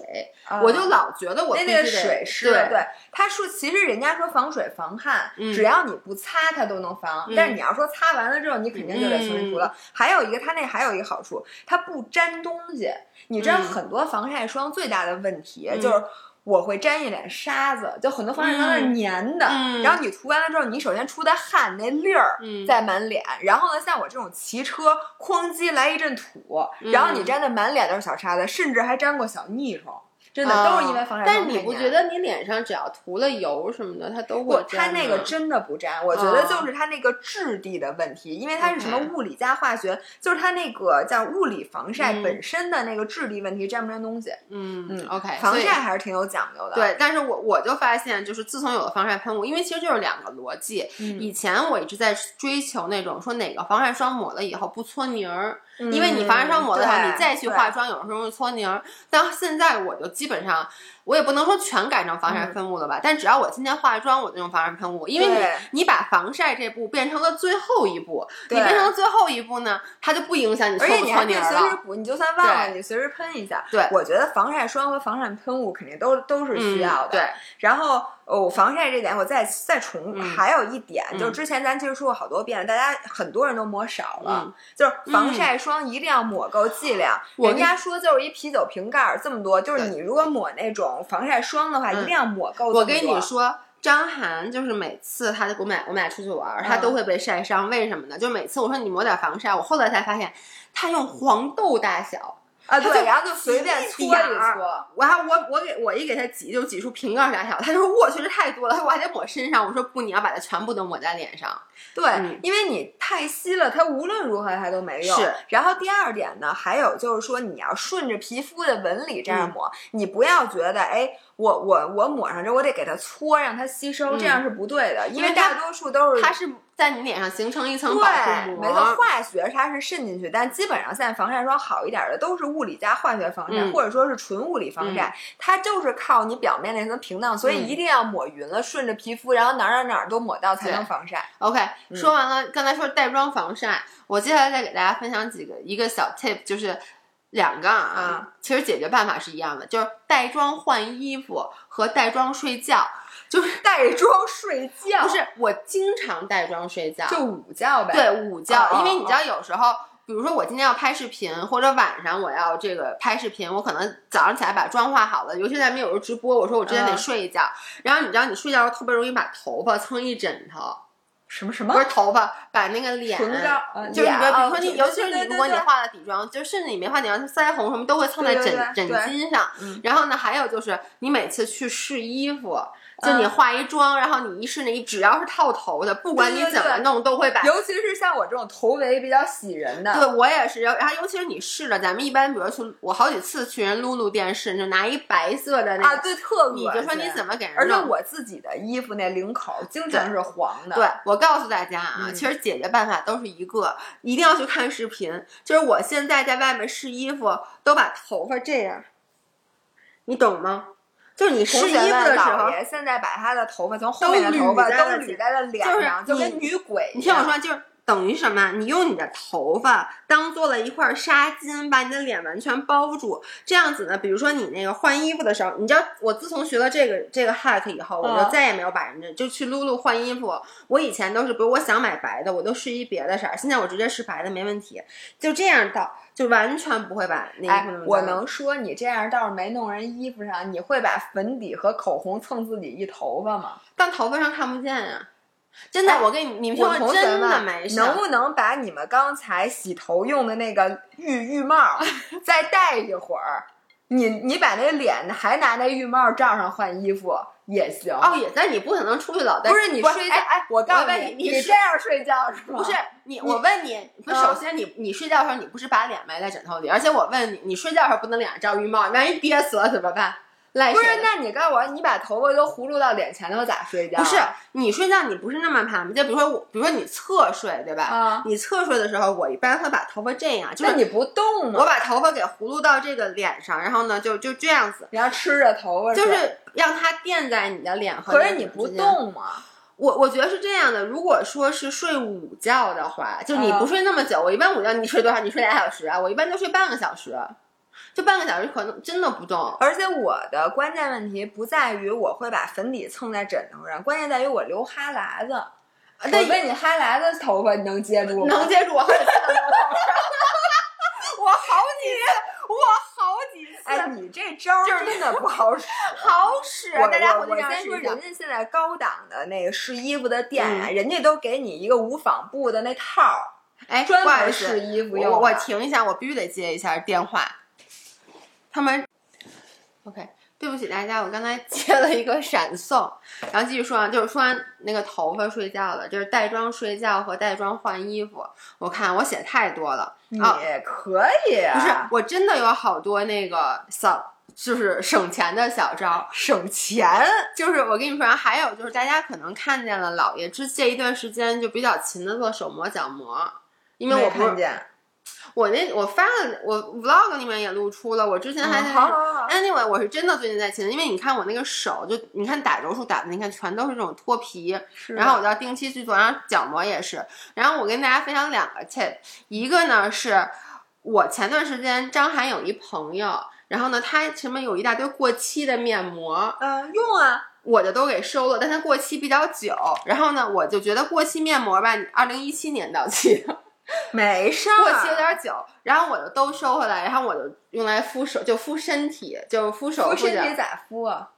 我就老觉得我那个水湿。对，他说其实人家说防水防汗，只要你不擦它都能防，但是你要说擦完了之后，你肯定就得重新涂了。还有一个，它那还有一个好处，它不粘东西。你知道很多防晒霜最大的问题就是。我会沾一脸沙子，就很多防晒霜是粘的，然后你涂完了之后，你首先出的汗那粒儿在满脸，然后呢，像我这种骑车哐叽来一阵土，然后你沾的满脸都是小沙子，甚至还沾过小腻虫。真的都是因为防晒霜。但你不觉得你脸上只要涂了油什么的，它都会粘？它那个真的不粘，我觉得就是它那个质地的问题，因为它是什么物理加化学，就是它那个叫物理防晒本身的那个质地问题，粘不粘东西？嗯嗯，OK，防晒还是挺有讲究的。对，但是我我就发现，就是自从有了防晒喷雾，因为其实就是两个逻辑。以前我一直在追求那种说哪个防晒霜抹了以后不搓泥儿，因为你防晒霜抹的时候，你再去化妆，有的时候会搓泥儿。但现在我就基本上我也不能说全改成防晒喷雾了吧，但只要我今天化妆，我就用防晒喷雾，因为你你把防晒这步变成了最后一步，你变成了最后一步呢，它就不影响你搓不搓泥了。而且你还可以随时补，你就算忘了，你随时喷一下。对，我觉得防晒霜和防晒喷雾肯定都都是需要的。对，然后。哦，防晒这点我再再重，还有一点就是之前咱其实说过好多遍，大家很多人都抹少了，就是防晒霜一定要抹够剂量。人家说就是一啤酒瓶盖这么多，就是你如果抹那种防晒霜的话，一定要抹够。我跟你说，张涵就是每次他我们俩我们俩出去玩，他都会被晒伤，为什么呢？就每次我说你抹点防晒，我后来才发现他用黄豆大小。啊，对，然后就随便搓一搓，然后我我给我一给他挤，就挤出瓶盖大小。他就说我去，这太多了，我还得抹身上。我说不，你要把它全部都抹在脸上。对，因为你太稀了，它无论如何它都没用。是。然后第二点呢，还有就是说，你要顺着皮肤的纹理这样抹，你不要觉得哎。我我我抹上这，我得给它搓，让它吸收，这样是不对的，因为大多数都是它是在你脸上形成一层保护膜，没错，化学它是渗进去，但基本上现在防晒霜好一点的都是物理加化学防晒，或者说是纯物理防晒，它就是靠你表面那层屏障，所以一定要抹匀了，顺着皮肤，然后哪儿哪儿哪儿都抹到才能防晒。OK，说完了，刚才说带妆防晒，我接下来再给大家分享几个一个小 tip，就是。两个啊，其实解决办法是一样的，就是带妆换衣服和带妆睡觉，就是带妆睡觉。不是，我经常带妆睡觉，就午觉呗。对，午觉，因为你知道，有时候，比如说我今天要拍视频，或者晚上我要这个拍视频，我可能早上起来把妆化好了，尤其咱们有时候直播，我说我之前得睡一觉，然后你知道，你睡觉时候特别容易把头发蹭一枕头。什么什么？不是头发，把那个脸，就是你比如说你，尤其是你，如果你化了底妆，就甚至你没化底妆，腮红什么都会蹭在枕枕巾上。然后呢，还有就是你每次去试衣服。就你化一妆，然后你一试你，只要是套头的，不管你怎么弄，都会把。尤其是像我这种头围比较喜人的，对我也是。然后尤其是你试了，咱们一般比如去，我好几次去人露露店试，就拿一白色的那啊，对，特你就说你怎么给人？而且我自己的衣服那领口经常是黄的。对，我告诉大家啊，其实解决办法都是一个，一定要去看视频。就是我现在在外面试衣服，都把头发这样，你懂吗？就是你试衣服的时候，现在把他的头发从后面的头发都捋在了脸上，就跟女鬼。你听我说，就是。等于什么？你用你的头发当做了一块纱巾，把你的脸完全包住。这样子呢，比如说你那个换衣服的时候，你知道，我自从学了这个这个 hack 以后，我就再也没有把人家就去撸撸换衣服。我以前都是，比如我想买白的，我都试一别的色儿。现在我直接试白的没问题。就这样倒，就完全不会把那衣服。我能说你这样倒是没弄人衣服上，你会把粉底和口红蹭自己一头发吗？但头发上看不见呀。真的，我跟你你们同学们，没事能不能把你们刚才洗头用的那个浴浴帽 再戴一会儿？你你把那脸还拿那浴帽罩上换衣服也行。哦，也在你不可能出去老戴。不是你睡觉，哎，我告诉你，你这样睡觉是吗？不是你，我问你，不，首先你你睡觉的时候你不是把脸埋在枕头里，而且我问你，你睡觉的时候不能脸上罩浴帽，万一憋死了怎么办？不是，那你告诉我，你把头发都葫芦到脸前头咋睡觉？不是，你睡觉你不是那么趴吗？就比如说我，比如说你侧睡，对吧？啊，你侧睡的时候，我一般会把头发这样，就是你不动吗？我把头发给葫芦到这个脸上，然后呢，就就这样子，然后吃着头发，就是让它垫在你的脸和。可是你不动吗？我我觉得是这样的，如果说是睡午觉的话，就你不睡那么久，我一般午觉你睡多少？你睡俩小时啊？我一般就睡半个小时。就半个小时可能真的不动，而且我的关键问题不在于我会把粉底蹭在枕头上，关键在于我留哈喇子。我问你，哈喇子头发你能接住吗？能接住，我好几次。我好几次，我好几次。哎，你这招真的不好使。好使，大家我先说，人家现在高档的那个试衣服的店啊，人家都给你一个无纺布的那套儿，哎，专门试衣服用。我我停一下，我必须得接一下电话。他们，OK，对不起大家，我刚才接了一个闪送，然后继续说啊，就是说完那个头发睡觉了，就是带妆睡觉和带妆换衣服。我看我写太多了，也可以，不是，我真的有好多那个小，就是省钱的小招，省钱，就是我跟你说，还有就是大家可能看见了，姥爷之这一段时间就比较勤的做手膜、脚膜，因为我看见。我那我发了，我 vlog 里面也露出了。我之前还在好好好 anyway，我是真的最近在勤，因为你看我那个手，就你看打柔术打的，你看全都是这种脱皮，然后我就要定期去做，然后角膜也是。然后我跟大家分享两个 tip，一个呢是我前段时间张涵有一朋友，然后呢他前面有一大堆过期的面膜，嗯，用啊，我的都给收了，但它过期比较久。然后呢，我就觉得过期面膜吧，二零一七年到期的。没事儿，过期有点久，然后我就都收回来，然后我就用来敷手，就敷身体，就敷手敷身体咋敷啊？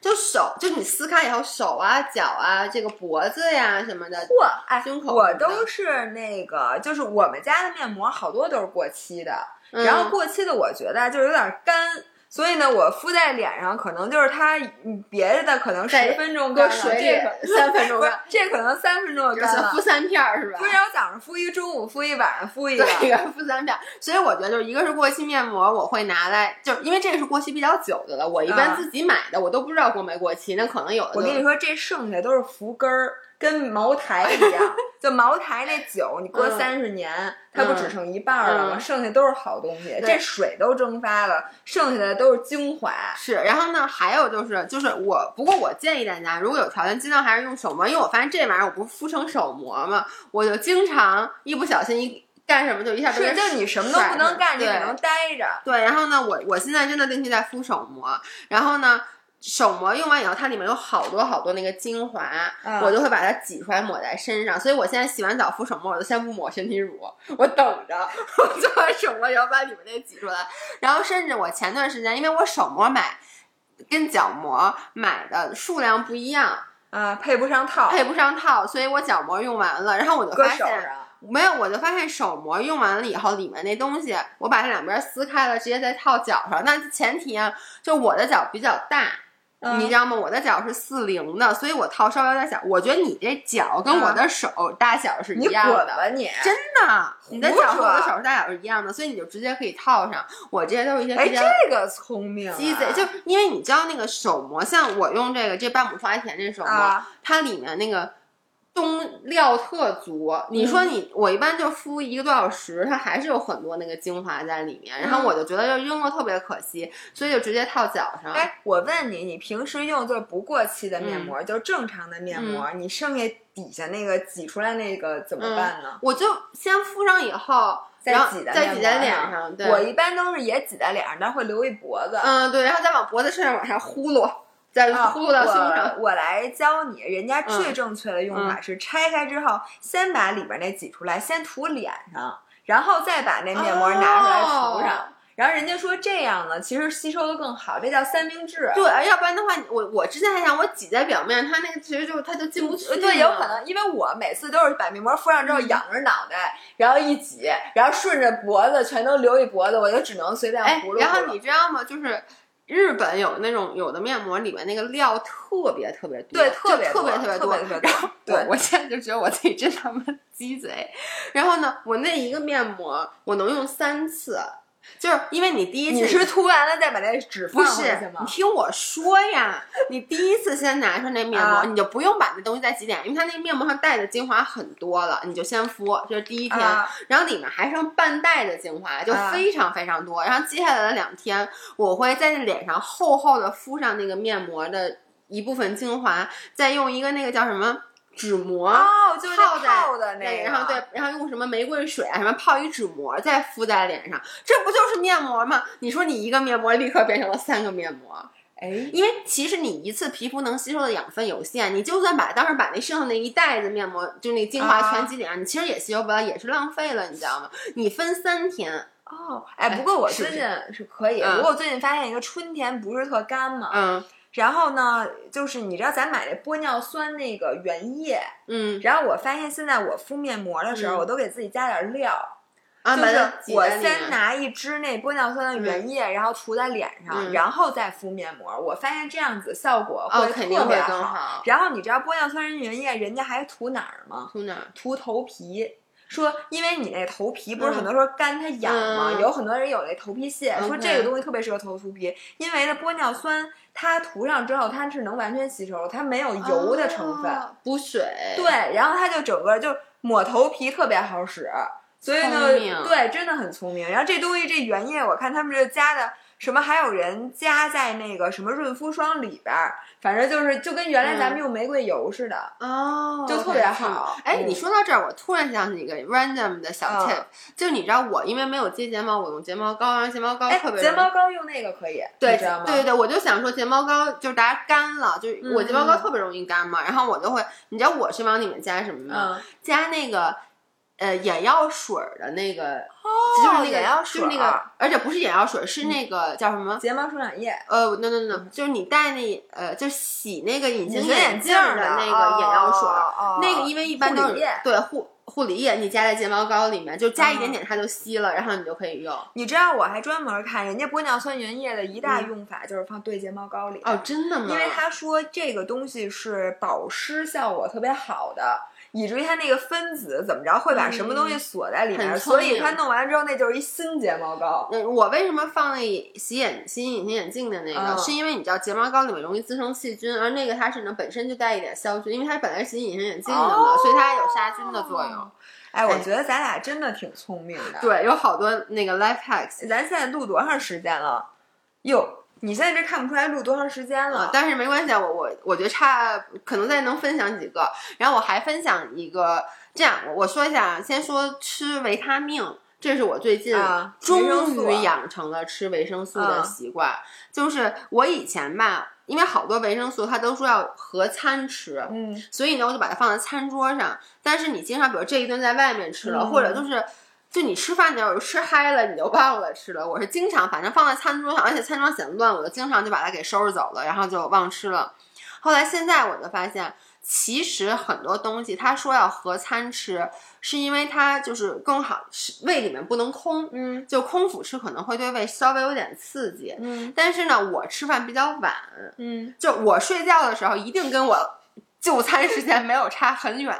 就手，就你撕开以后，手啊、脚啊、这个脖子呀什么的，嚯，哎，胸口我都是那个，就是我们家的面膜好多都是过期的，嗯然后过期的我觉得就是有点干。所以呢，我敷在脸上，可能就是它，嗯别的可能十分钟干了，搁水里这 三分钟这可能三分钟就干了。敷三片儿是吧？早上敷一个，中午敷一，晚上敷一个。对，敷三片儿，所以我觉得就是一个是过期面膜，我会拿来，就是因为这个是过期比较久的了，我一般啊自己买的，我都不知道过没过期，那可能有的我跟你说，这剩下都是浮根儿，跟茅台一样。就茅台那酒，你搁嗯三十年，它不只剩一半儿了吗？嗯剩下都是好东西，这水都蒸发了，剩下的都是精华。是，然后呢，还有就是，就是我，不过我建议大家，如果有条件，尽量还是用手膜，因为我发现这玩意儿我不是敷成手膜嘛，我就经常一不小心一干什么就一下就是，就你什么都不能干，你只能待着。对，然后呢，我我现在真的定期在敷手膜，然后呢。手膜用完以后，它里面有好多好多那个精华，嗯我就会把它挤出来抹在身上。所以我现在洗完澡敷手膜，我就先不抹身体乳，我等着，我做完手膜以后把里面那挤出来。然后甚至我前段时间，因为我手膜买跟脚膜买的数量不一样，啊，配不上套，配不上套，所以我脚膜用完了，然后我就发现。没有，我就发现手膜用完了以后，里面那东西，我把它两边撕开了，直接再套脚上。那前提啊，就我的脚比较大，嗯你知道吗？我的脚是四零的，所以我套稍微有点小。我觉得你这脚跟我的手大小是一样的，滚吧你！真的，你的脚和我的手大小是一样的，所以你就直接可以套上。我这些都是一些这个聪明啊！鸡贼，就因为你知道那个手膜，像我用这个这半亩花田这手膜，啊它里面那个东料特足。你嗯说你，我一般就敷一个多小时，它还是有很多那个精华在里面，然后嗯我就觉得就扔了特别可惜，所以就直接套脚上。哎，我问你，你平时用就是不过期的面嗯膜，就是正常的面膜，你剩下底下那个挤出来那个怎么办呢？我就先敷上以后，再然后挤在脸上。对，我一般都是也挤在脸上，但会留一脖子。嗯对，然后再往脖子身上往上呼噜，再啊呼噜到胸上。我我来教你，人家最嗯正确的用法是拆开之后，先把里边那挤出来，先涂脸上，然后再把那面膜拿出来涂上。哦然后人家说这样呢，其实吸收的更好，这叫三明治。对，要不然的话，我我之前还想我挤在表面，它那个其实就它就进不去对，有可能，因为我每次都是把面膜敷上之后嗯仰着脑袋，然后一挤，然后顺着脖子全都流一脖子，我就只能随便哎葫芦。然后你知道吗？就是日本有那种有的面膜里面那个料特别特别多，对就特别特别多。特别多然后对我我现在就觉得我自己真他妈鸡贼。然后呢，我那一个面膜我能用三次，就是因为你第一次你是涂完了再把那纸不放回去，是你？听我说呀，你第一次先拿出那面膜，啊你就不用把那东西再挤脸，因为它那面膜上带的精华很多了，你就先敷，这是第一天。啊然后里面还剩半袋的精华，就啊非常非常多。然后接下来的两天，我会在那脸上厚厚的敷上那个面膜的一部分精华，再用一个那个叫什么纸膜。哦，就是泡的那个，对，然后对，然后用什么玫瑰水啊，什么泡一纸膜，再敷在脸上，这不就是面膜吗？你说你一个面膜立刻变成了三个面膜，哎，因为其实你一次皮肤能吸收的养分有限，你就算把当时把那剩下那一袋子面膜，就那精华啊全挤脸上，你其实也吸收不了，也是浪费了，你知道吗？你分三天，哦，哎，不过我最近是可以，嗯不过我最近发现一个春天不是特干嘛，嗯然后呢，就是你知道咱买那玻尿酸那个原液，嗯然后我发现现在我敷面膜的时候，嗯我都给自己加点料，啊，就是我先拿一支那玻尿酸的原液，然后涂在脸上，嗯然后再敷面膜。我发现这样子效果哦会特别更好然后你知道玻尿酸原液人家还涂哪儿吗？涂哪儿？涂头皮。说，因为你那头皮不是嗯很多时候干它痒吗？嗯有很多人有那头皮屑，说这个东西特别适合头头皮，因为呢玻尿酸它涂上之后它是能完全吸收，它没有油的成分。哦补水，对，然后它就整个就抹头皮特别好使，所以呢，对，真的很聪明。然后这东西这原液，我看他们这加的什么，还有人加在那个什么润肤霜里边儿。反正就是就跟原来咱们用玫瑰油似的哦，就特别好。哎，你说到这儿，我突然想起一个 random 的小 tip，就你知道我因为没有接睫毛，我用睫毛膏，然后睫毛膏特别。睫毛膏用那个可以，对？对对对，我就想说睫毛膏就是大家干了，就我睫毛膏特别容易干嘛，然后我就会，你知道我是往里面加什么吗？加那个。呃，眼药水的那个，就是那个，眼药水，就是那个，而且不是眼药水，是那个叫什么？睫毛生长液。呃，no no no，就是你戴那呃，就洗那个隐形眼镜的那个眼药水，那个因为一般都是对护护理液，你加在睫毛膏里面，就加一点点它就吸了，然后你就可以用。你知道我还专门看人家玻尿酸原液的一大用法就是放对睫毛膏里。哦，真的吗？因为他说这个东西是保湿效果特别好的。以至于它那个分子怎么着会把什么东西锁在里面，所以它弄完之后那就是一新睫毛膏。嗯，我为什么放那洗眼洗隐形眼镜的那个？是因为你知道睫毛膏里面容易滋生细菌，而那个它是能本身就带一点消菌，因为它本来是洗隐形眼镜的嘛，所以它有杀菌的作用。哎，我觉得咱俩真的挺聪明的。对，有好多那个 life hacks。咱现在录多长时间了？哟。你现在这看不出来录多长时间了，但是没关系，我我我觉得差可能再能分享几个，然后我还分享一个，这样我说一下，先说吃维他命，这是我最近终于养成了吃维生素的习惯，就是我以前吧，因为好多维生素它都说要合餐吃，嗯，所以呢我就把它放在餐桌上，但是你经常比如这一顿在外面吃了，或者就是。就你吃饭的时候吃嗨了，你就忘了吃了。我是经常，反正放在餐桌上，而且餐桌显得乱，我就经常就把它给收拾走了，然后就忘吃了。后来现在我就发现，其实很多东西他说要合餐吃，是因为它就是更好，胃里面不能空，嗯，就空腹吃可能会对胃稍微有点刺激，嗯。但是呢，我吃饭比较晚，嗯，就我睡觉的时候一定跟我。就餐时间没有差很远，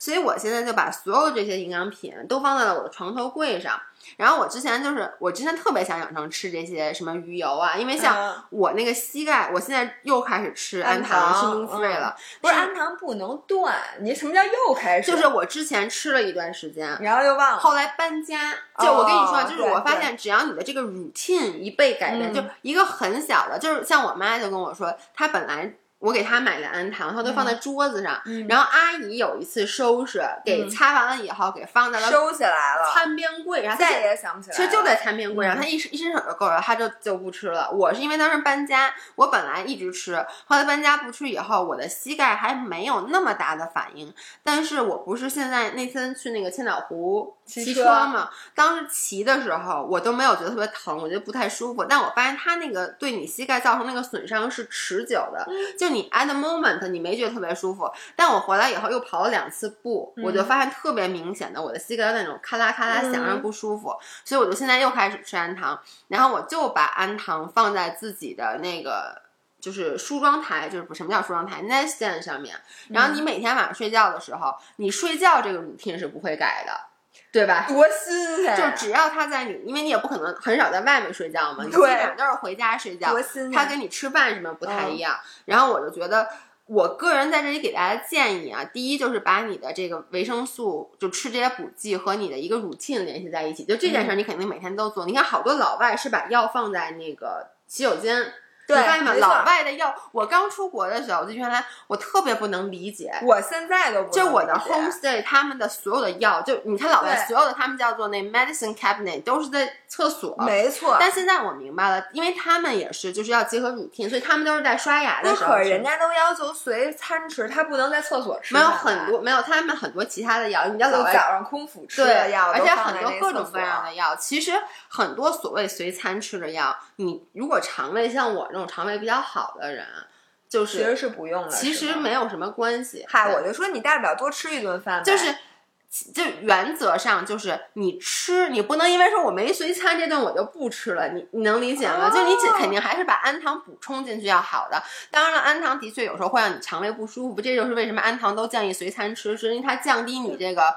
所以我现在就把所有这些营养品都放在了我的床头柜上。然后我之前就是，我之前特别想养成吃这些什么鱼油啊，因为像我那个膝盖，我现在又开始吃氨糖是 m o 了。不是氨糖不能断，你什么叫又开始？就是我之前吃了一段时间，然后又忘了。后来搬家，就我跟你说，就是我发现只要你的这个 routine 一被改变，就一个很小的，就是像我妈就跟我说，她本来。我给他买的氨糖，他都放在桌子上。然后阿姨有一次收拾，给擦完了以后，给放在了收起来了餐边柜上。再也想不起来。其实就在餐边柜上，他一一伸手就够了，他就就不吃了。我是因为当时搬家，我本来一直吃，后来搬家不吃以后，我的膝盖还没有那么大的反应。但是我不是现在那天去那个千岛湖骑车嘛，当时骑的时候我都没有觉得特别疼，我觉得不太舒服。但我发现它那个对你膝盖造成那个损伤是持久的，就。你 at the moment 你没觉得特别舒服，但我回来以后又跑了两次步，我就发现特别明显的我的膝盖那种咔啦咔啦响，让不舒服，所以我就现在又开始吃氨糖，然后我就把氨糖放在自己的那个就是梳妆台，就是什么叫梳妆台 nightstand 上面，然后你每天晚上睡觉的时候，你睡觉这个 routine 是不会改的。对吧？多新鲜！就只要他在你，因为你也不可能很少在外面睡觉嘛，你基本上都是回家睡觉。多新鲜！他跟你吃饭什么不太一样。然后我就觉得，我个人在这里给大家建议啊，第一就是把你的这个维生素，就吃这些补剂和你的一个 routine 联系在一起。就这件事儿，你肯定每天都做。你看，好多老外是把药放在那个洗手间。对，老外的药，我刚出国的时候，就原来我特别不能理解。我现在都不就我的 homestay，他们的所有的药，就你看老外所有的，他们叫做那 medicine cabinet，都是在厕所。没错。但现在我明白了，因为他们也是就是要结合 routine，所以他们都是在刷牙的时候。可是人家都要求随餐吃，他不能在厕所吃。没有很多，没有他们很多其他的药，你叫老外早上空腹吃的药，而且很多各种各样的药。其实很多所谓随餐吃的药，你如果肠胃像我这种肠胃比较好的人，就是其实是不用的，其实没有什么关系。嗨，我就说你大不了多吃一顿饭。就是，就原则上就是你吃，你不能因为说我没随餐这顿我就不吃了，你你能理解吗？就你肯定还是把氨糖补充进去要好的。当然了，氨糖的确有时候会让你肠胃不舒服，这就是为什么氨糖都建议随餐吃，是因为它降低你这个。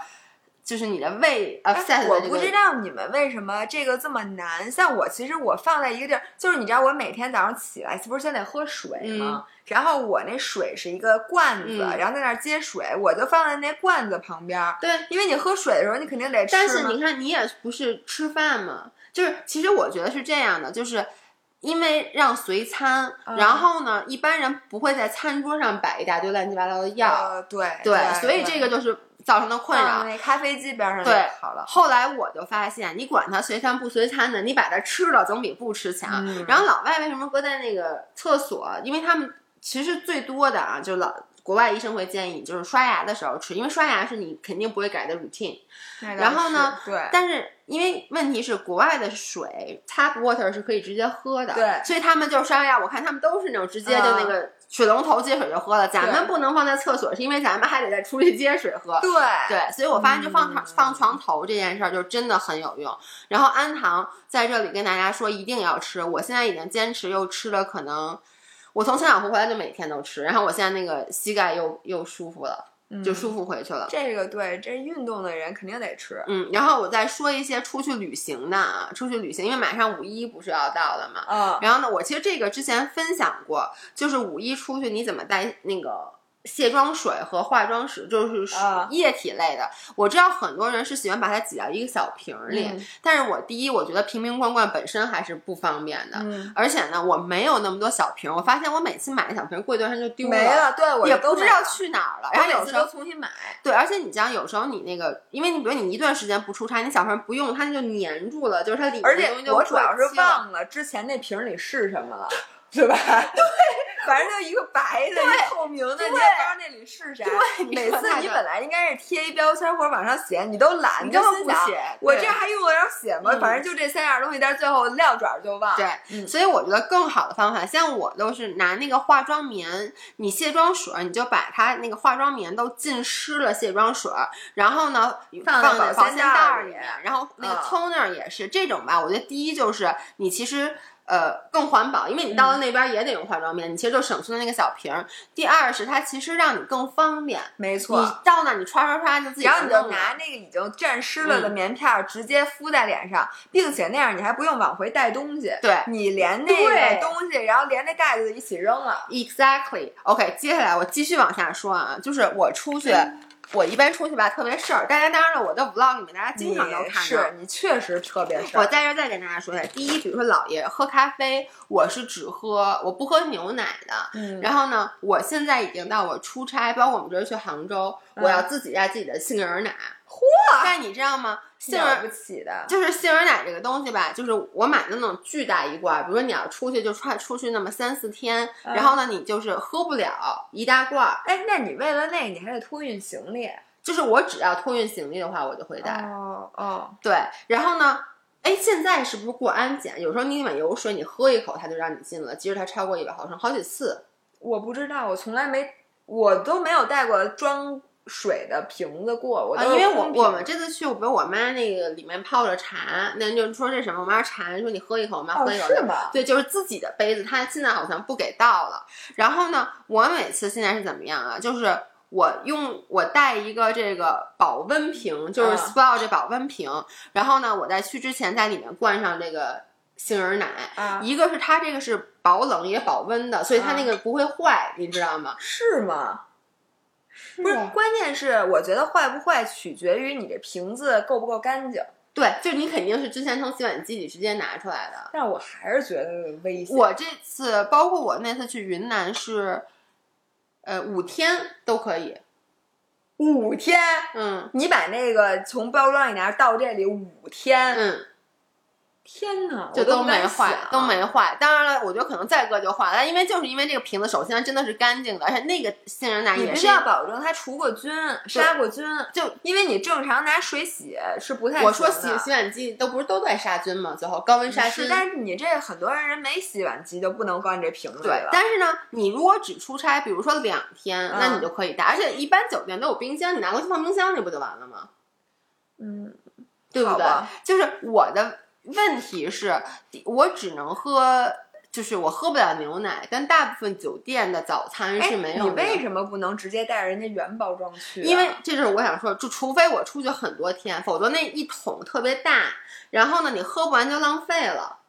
就是你的胃呃，我不知道你们为什么这个这么难。像我，其实我放在一个地儿，就是你知道，我每天早上起来不是先得喝水吗？然后我那水是一个罐子，然后在那儿接水，我就放在那罐子旁边。对，因为你喝水的时候，你肯定得吃。但是你看，你也不是吃饭嘛，就是其实我觉得是这样的，就是因为让随餐，然后呢，一般人不会在餐桌上摆一大堆乱七八糟的药。对对，所以这个就是。造成的困扰。那咖啡机边上对好了。后来我就发现，你管它随餐不随餐的，你把它吃了总比不吃强。然后老外为什么搁在那个厕所？因为他们其实最多的啊，就老国外医生会建议，就是刷牙的时候吃，因为刷牙是你肯定不会改的 routine。然后呢，对。但是因为问题是，国外的水 tap water 是可以直接喝的，对。所以他们就刷牙，我看他们都是那种直接就那个。水龙头接水就喝了，咱们不能放在厕所，是因为咱们还得再出去接水喝。对对，所以我发现就放床放床头这件事儿就真的很有用。然后氨糖在这里跟大家说一定要吃，我现在已经坚持又吃了，可能我从青岛湖回来就每天都吃，然后我现在那个膝盖又又舒服了。就舒服回去了。这个对，这运动的人肯定得吃。嗯，然后我再说一些出去旅行的啊，出去旅行，因为马上五一不是要到了嘛。嗯。然后呢，我其实这个之前分享过，就是五一出去你怎么带那个。卸妆水和化妆水就是液体类的，我知道很多人是喜欢把它挤到一个小瓶里，但是我第一我觉得瓶瓶罐罐本身还是不方便的，而且呢我没有那么多小瓶，我发现我每次买的小瓶过一段时间就丢没了，对我也不知道去哪儿了，然后有时候重新买，对，而且你像有时候你那个，因为你比如你一段时间不出差，你小瓶不用它就粘住了，就是它里面而且我主要是忘了之前那瓶里是什么了。是吧？对，反正就一个白的、一透明的，你也不知道那里是啥。对，每次你本来应该是贴一标签或者往上写，你都懒，你就不写。我这还用得着写吗？反正就这三样东西，但是最后撂爪就忘。对，所以我觉得更好的方法，像我都是拿那个化妆棉，你卸妆水，你就把它那个化妆棉都浸湿了卸妆水，然后呢放在保鲜袋里面，然后那个 toner 也是这种吧。我觉得第一就是你其实。呃，更环保，因为你到了那边也得用化妆棉，你其实就省去了那个小瓶儿。第二是它其实让你更方便，没错。你到那你刷刷刷就自己。然后你就拿那个已经沾湿了的棉片直接敷在脸上，并且那样你还不用往回带东西。对，你连那个东西，然后连那盖子一起扔了。Exactly。OK，接下来我继续往下说啊，就是我出去。我一般出去吧，特别事儿。大家当然了，我的 vlog 里面大家经常都看到。是你确实特别事儿。我在这再跟大家说一下，第一，比如说姥爷喝咖啡，我是只喝，我不喝牛奶的。嗯。然后呢，我现在已经到我出差，包括我们这次去杭州，我要自己带自己的杏仁奶。嚯！但你知道吗？了不起的，就是杏仁奶这个东西吧，就是我买的那种巨大一罐，比如说你要出去就穿出去那么三四天，然后呢，你就是喝不了一大罐。哎，那你为了那，你还得托运行李。就是我只要托运行李的话，我就会带。哦哦，对。然后呢，哎，现在是不是过安检？有时候你买油水，你喝一口，它就让你进了，即使它超过一百毫升，好几次。我不知道，我从来没，我都没有带过装。水的瓶子过，我因为我我们这次去，不是我妈那个里面泡着茶，那就说这什么，我妈茶说你喝一口，我妈喝一口，是吗？对，就是自己的杯子，她现在好像不给倒了。然后呢，我每次现在是怎么样啊？就是我用我带一个这个保温瓶，就是 Spa 这保温瓶，然后呢，我在去之前在里面灌上这个杏仁奶，一个是它这个是保冷也保温的，所以它那个不会坏，你知道吗？是吗？不是，关键是我觉得坏不坏取决于你这瓶子够不够干净。对，就你肯定是之前从洗碗机里直接拿出来的。但是我还是觉得危险。我这次，包括我那次去云南是，呃，五天都可以。五天？嗯，你把那个从包装里拿到这里五天？嗯。天哪，就都没坏，都没坏。当然了，我觉得可能再搁就坏了，因为就是因为这个瓶子，首先真的是干净的，而且那个杏仁奶也是要保证它除过菌、杀过菌。就因为你正常拿水洗是不太，我说洗洗碗机都不是都在杀菌吗？最后高温杀菌。但是你这很多人人没洗碗机就不能灌这瓶子对，但是呢，你如果只出差，比如说两天，那你就可以带。而且一般酒店都有冰箱，你拿过去放冰箱里不就完了吗？嗯，对不对？就是我的。问题是，我只能喝就是我喝不了牛奶，但大部分酒店的早餐是没有。你为什么不能直接带着人家原包装去？因为这就是我想说，就除非我出去很多天，否则那一桶特别大，然后呢，你喝不完就浪费了。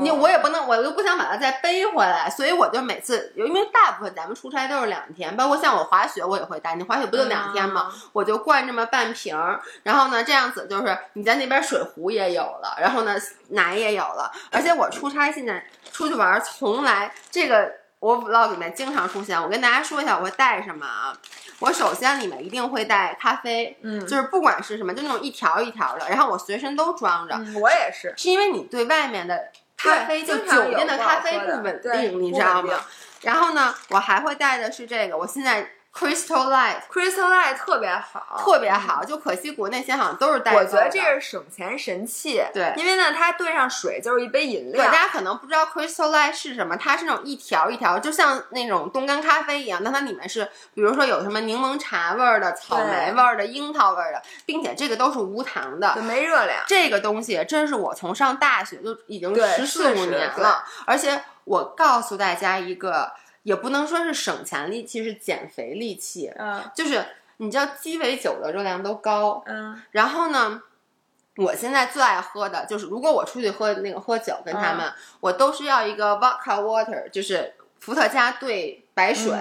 你我也不能，我又不想把它再背回来，所以我就每次，因为大部分咱们出差都是两天，包括像我滑雪，我也会带。你滑雪不就两天吗？我就灌这么半瓶儿，然后呢，这样子就是你在那边水壶也有了，然后呢，奶也有了，而且我出差现在出去玩，从来这个我 vlog 里面经常出现。我跟大家说一下我会带什么啊？我首先里面一定会带咖啡，嗯，就是不管是什么，就那种一条一条的，然后我随身都装着。我也是，是因为你对外面的。咖啡就酒店的咖啡不稳定，你知道吗？然后呢，我还会带的是这个，我现在。Crystal Light，Crystal Light 特别好，特别好，就可惜国内现在好像都是带。我觉得这是省钱神器，对，因为呢，它兑上水就是一杯饮料。对，大家可能不知道 Crystal Light 是什么，它是那种一条一条，就像那种冻干咖啡一样，但它里面是，比如说有什么柠檬茶味儿的、草莓味儿的、樱桃味儿的，并且这个都是无糖的，没热量。这个东西真是我从上大学就已经十四五年了，而且我告诉大家一个。也不能说是省钱利器，是减肥利器。嗯，就是你知道鸡尾酒的热量都高。嗯，然后呢，我现在最爱喝的就是，如果我出去喝那个喝酒，跟他们，我都是要一个 vodka water，就是伏特加兑白水，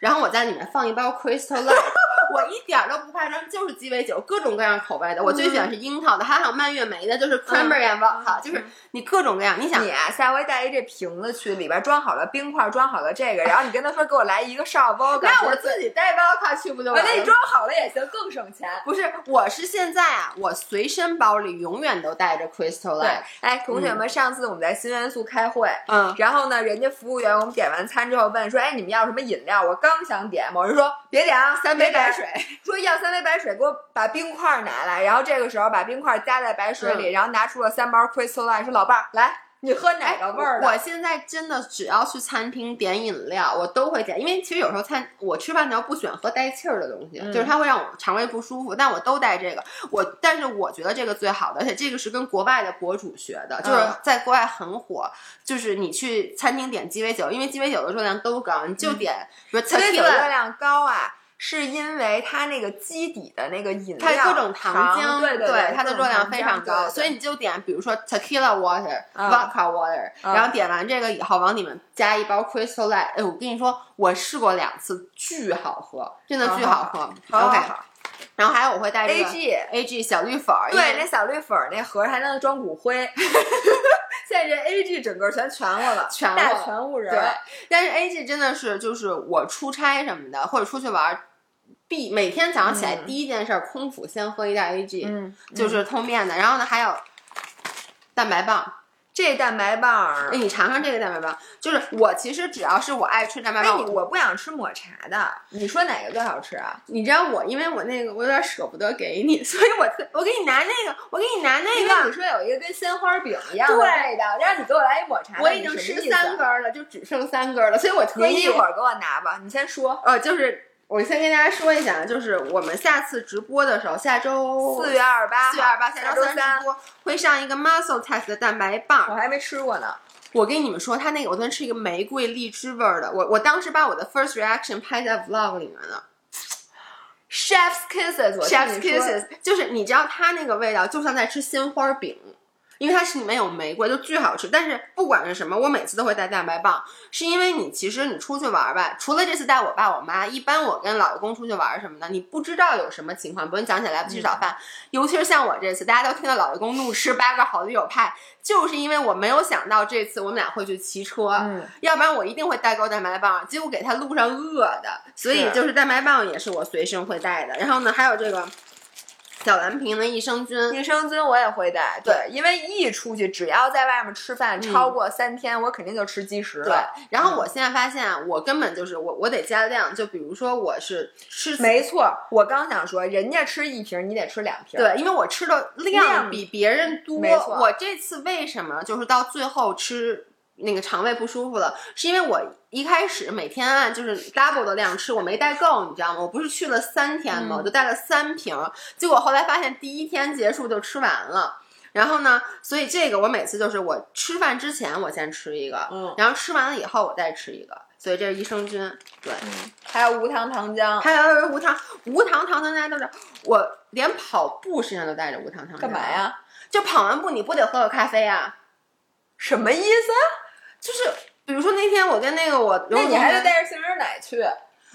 然后我在里面放一包 Crystal Light。我一点都不夸张，就是鸡尾酒，各种各样口味的。我最喜欢是樱桃的，还有蔓越莓的，就是 cranberry and vodka，就是你各种各样。你想，你下回带一这瓶子去，里边装好了冰块，装好了这个，然后你跟他说给我来一个少 vodka，那我自己带 vodka 去不就完了？那你装好了也行，更省钱。不是，我是现在啊，我随身包里永远都带着 crystal light。哎，同学们，上次我们在新元素开会，嗯，然后呢，人家服务员我们点完餐之后问说，哎，你们要什么饮料？我刚想点，某人说别点啊，三杯白水。说要三杯白水，给我把冰块拿来。然后这个时候把冰块加在白水里，然后拿出了三包 Crystal Light，说老伴儿来，你喝哪个味儿的？我现在真的只要去餐厅点饮料，我都会点，因为其实有时候餐我吃饭的时候不喜欢喝带气儿的东西，就是它会让我肠胃不舒服。但我都带这个，我但是我觉得这个最好的，而且这个是跟国外的博主学的，就是在国外很火。就是你去餐厅点鸡尾酒，因为鸡尾酒的热量都高，你就点，比如鸡尾酒热量高啊。是因为它那个基底的那个饮料，它各种糖浆，对对，它的热量非常高，所以你就点，比如说 tequila water、vodka water，然后点完这个以后，往里面加一包 crystal light。哎，我跟你说，我试过两次，巨好喝，真的巨好喝。OK，然后还有我会带这个 AG AG 小绿粉儿，对，那小绿粉儿那盒还能装骨灰。现在这 AG 整个全全乎了，全了全乎人。对，但是 AG 真的是，就是我出差什么的，或者出去玩。必每天早上起来第一件事，空腹先喝一袋 AG，嗯，就是通便的。然后呢，还有蛋白棒，这蛋白棒，哎，你尝尝这个蛋白棒。就是我其实只要是我爱吃蛋白棒，我不想吃抹茶的。你说哪个最好吃啊？你知道我，因为我那个我有点舍不得给你，所以我我给你拿那个，我给你拿那个。因为你说有一个跟鲜花饼一样的味道，让你给我来一抹茶。我已经吃三根了，就只剩三根了，所以我特意一会儿给我拿吧。你先说，呃，就是。我先跟大家说一下，就是我们下次直播的时候，下周四月二十八，四月二十八下周三直播会上一个 Muscle Test 的蛋白棒，我还没吃过呢。我跟你们说，他那个我昨天吃一个玫瑰荔枝味儿的，我我当时把我的 first reaction 拍在 vlog 里面了。Chef's kisses，Chef's kisses，就是你知道它那个味道，就像在吃鲜花饼。因为它是里面有玫瑰，就巨好吃。但是不管是什么，我每次都会带蛋白棒，是因为你其实你出去玩吧，除了这次带我爸我妈，一般我跟老公出去玩什么的，你不知道有什么情况，比如你早上起来来不及吃早饭，尤其是像我这次，大家都听到老公怒吃八个好丽友派，就是因为我没有想到这次我们俩会去骑车，嗯，要不然我一定会带够蛋白棒，结果给他路上饿的，所以就是蛋白棒也是我随身会带的。然后呢，还有这个。小蓝瓶的益生菌，益生菌我也会带。对，因为一出去，只要在外面吃饭超过三天，我肯定就吃积食。对，然后我现在发现，我根本就是我，我得加量。就比如说，我是吃，没错，我刚想说，人家吃一瓶，你得吃两瓶。对，因为我吃的量比别人多。没错，我这次为什么就是到最后吃？那个肠胃不舒服了，是因为我一开始每天按就是 double 的量吃，我没带够，你知道吗？我不是去了三天吗？我就带了三瓶，结果后来发现第一天结束就吃完了。然后呢，所以这个我每次就是我吃饭之前我先吃一个，嗯，然后吃完了以后我再吃一个，所以这是益生菌。对，还有无糖糖浆，还有无糖无糖糖浆，大家都知道，我连跑步身上都带着无糖糖浆。干嘛呀？就跑完步你不得喝个咖啡啊？什么意思？就是比如说那天我跟那个我，那你还得带着杏仁奶去？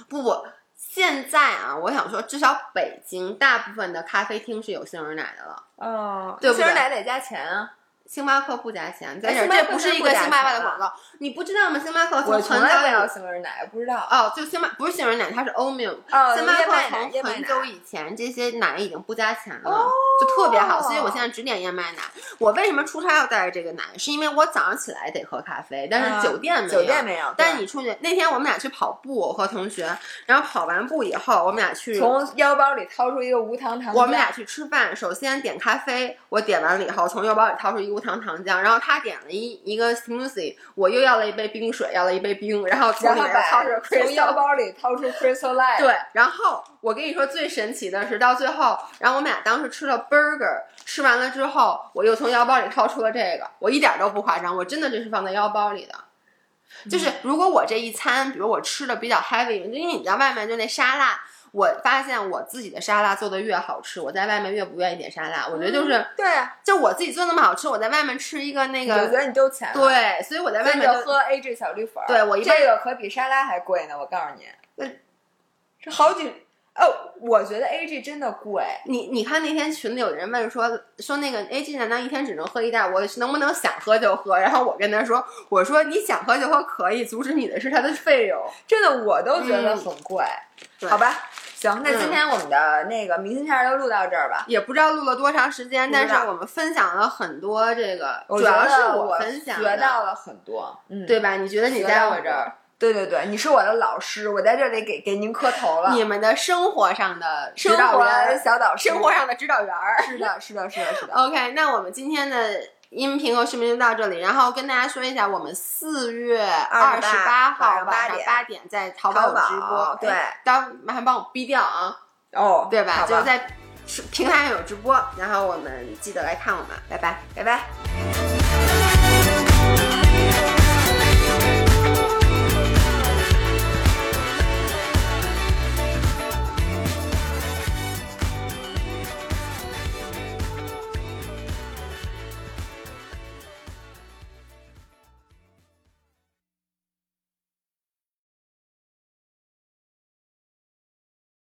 不不。现在啊，我想说，至少北京大部分的咖啡厅是有杏仁奶的了。哦，对，杏仁奶得加钱啊。星巴克不加钱，在这这不是一个星巴克的广告，你不知道吗？星巴克我从来不要杏仁奶，不知道。哦，就星巴不是杏仁奶，它是欧米。哦，星巴克从很久以前这些奶已经不加钱了，就特别好，所以我现在只点燕麦奶。我为什么出差要带着这个奶？是因为我早上起来得喝咖啡，但是酒店没有。酒店没有。但是你出去那天我们俩去跑步，我和同学，然后跑完步以后，我们俩去从腰包里掏出一个无糖糖。我们俩去吃饭，首先点咖啡，我点完了以后，从腰包里掏出一个无糖糖浆，然后。他点了一一个 smoothie，我又要了一杯冰水，要了一杯冰，然后从里面掏出从腰包里掏出 Crystal Light。对，然后我跟你说最神奇的是到最后，然后我们俩当时吃了 burger，吃完了之后，我又从腰包里掏出了这个，我一点都不夸张，我真的这是放在腰包里的。就是如果我这一餐，比如我吃的比较 heavy，因为你知道外面就那沙拉。我发现我自己的沙拉做的越好吃，我在外面越不愿意点沙拉。我觉得就是对，就我自己做那么好吃，我在外面吃一个那个，我觉得你丢钱。对，所以我在外面就喝 A G 小绿粉。对我一这个可比沙拉还贵呢，我告诉你。这好几哦，我觉得 A G 真的贵。你你看那天群里有人问说说那个 A G 难道一天只能喝一袋？我能不能想喝就喝？然后我跟他说，我说你想喝就喝可以，阻止你的是它的费用。真的，我都觉得很贵。好吧。行，那今天我们的那个明信片就录到这儿吧。也不知道录了多长时间，但是我们分享了很多这个，主要是我分享学到了很多，嗯，对吧？你觉得你在我这儿？对对对，你是我的老师，我在这里给给您磕头了。你们的生活上的指导员小导师，生活上的指导员儿。是的，是的，是的，是的。OK，那我们今天的。音频和视频就到这里，然后跟大家说一下，我们四月二十八号晚上八点在淘宝直播，对，当麻烦帮我逼掉啊，哦，对吧？就在平台上有直播，然后我们记得来看我们，拜拜，拜拜。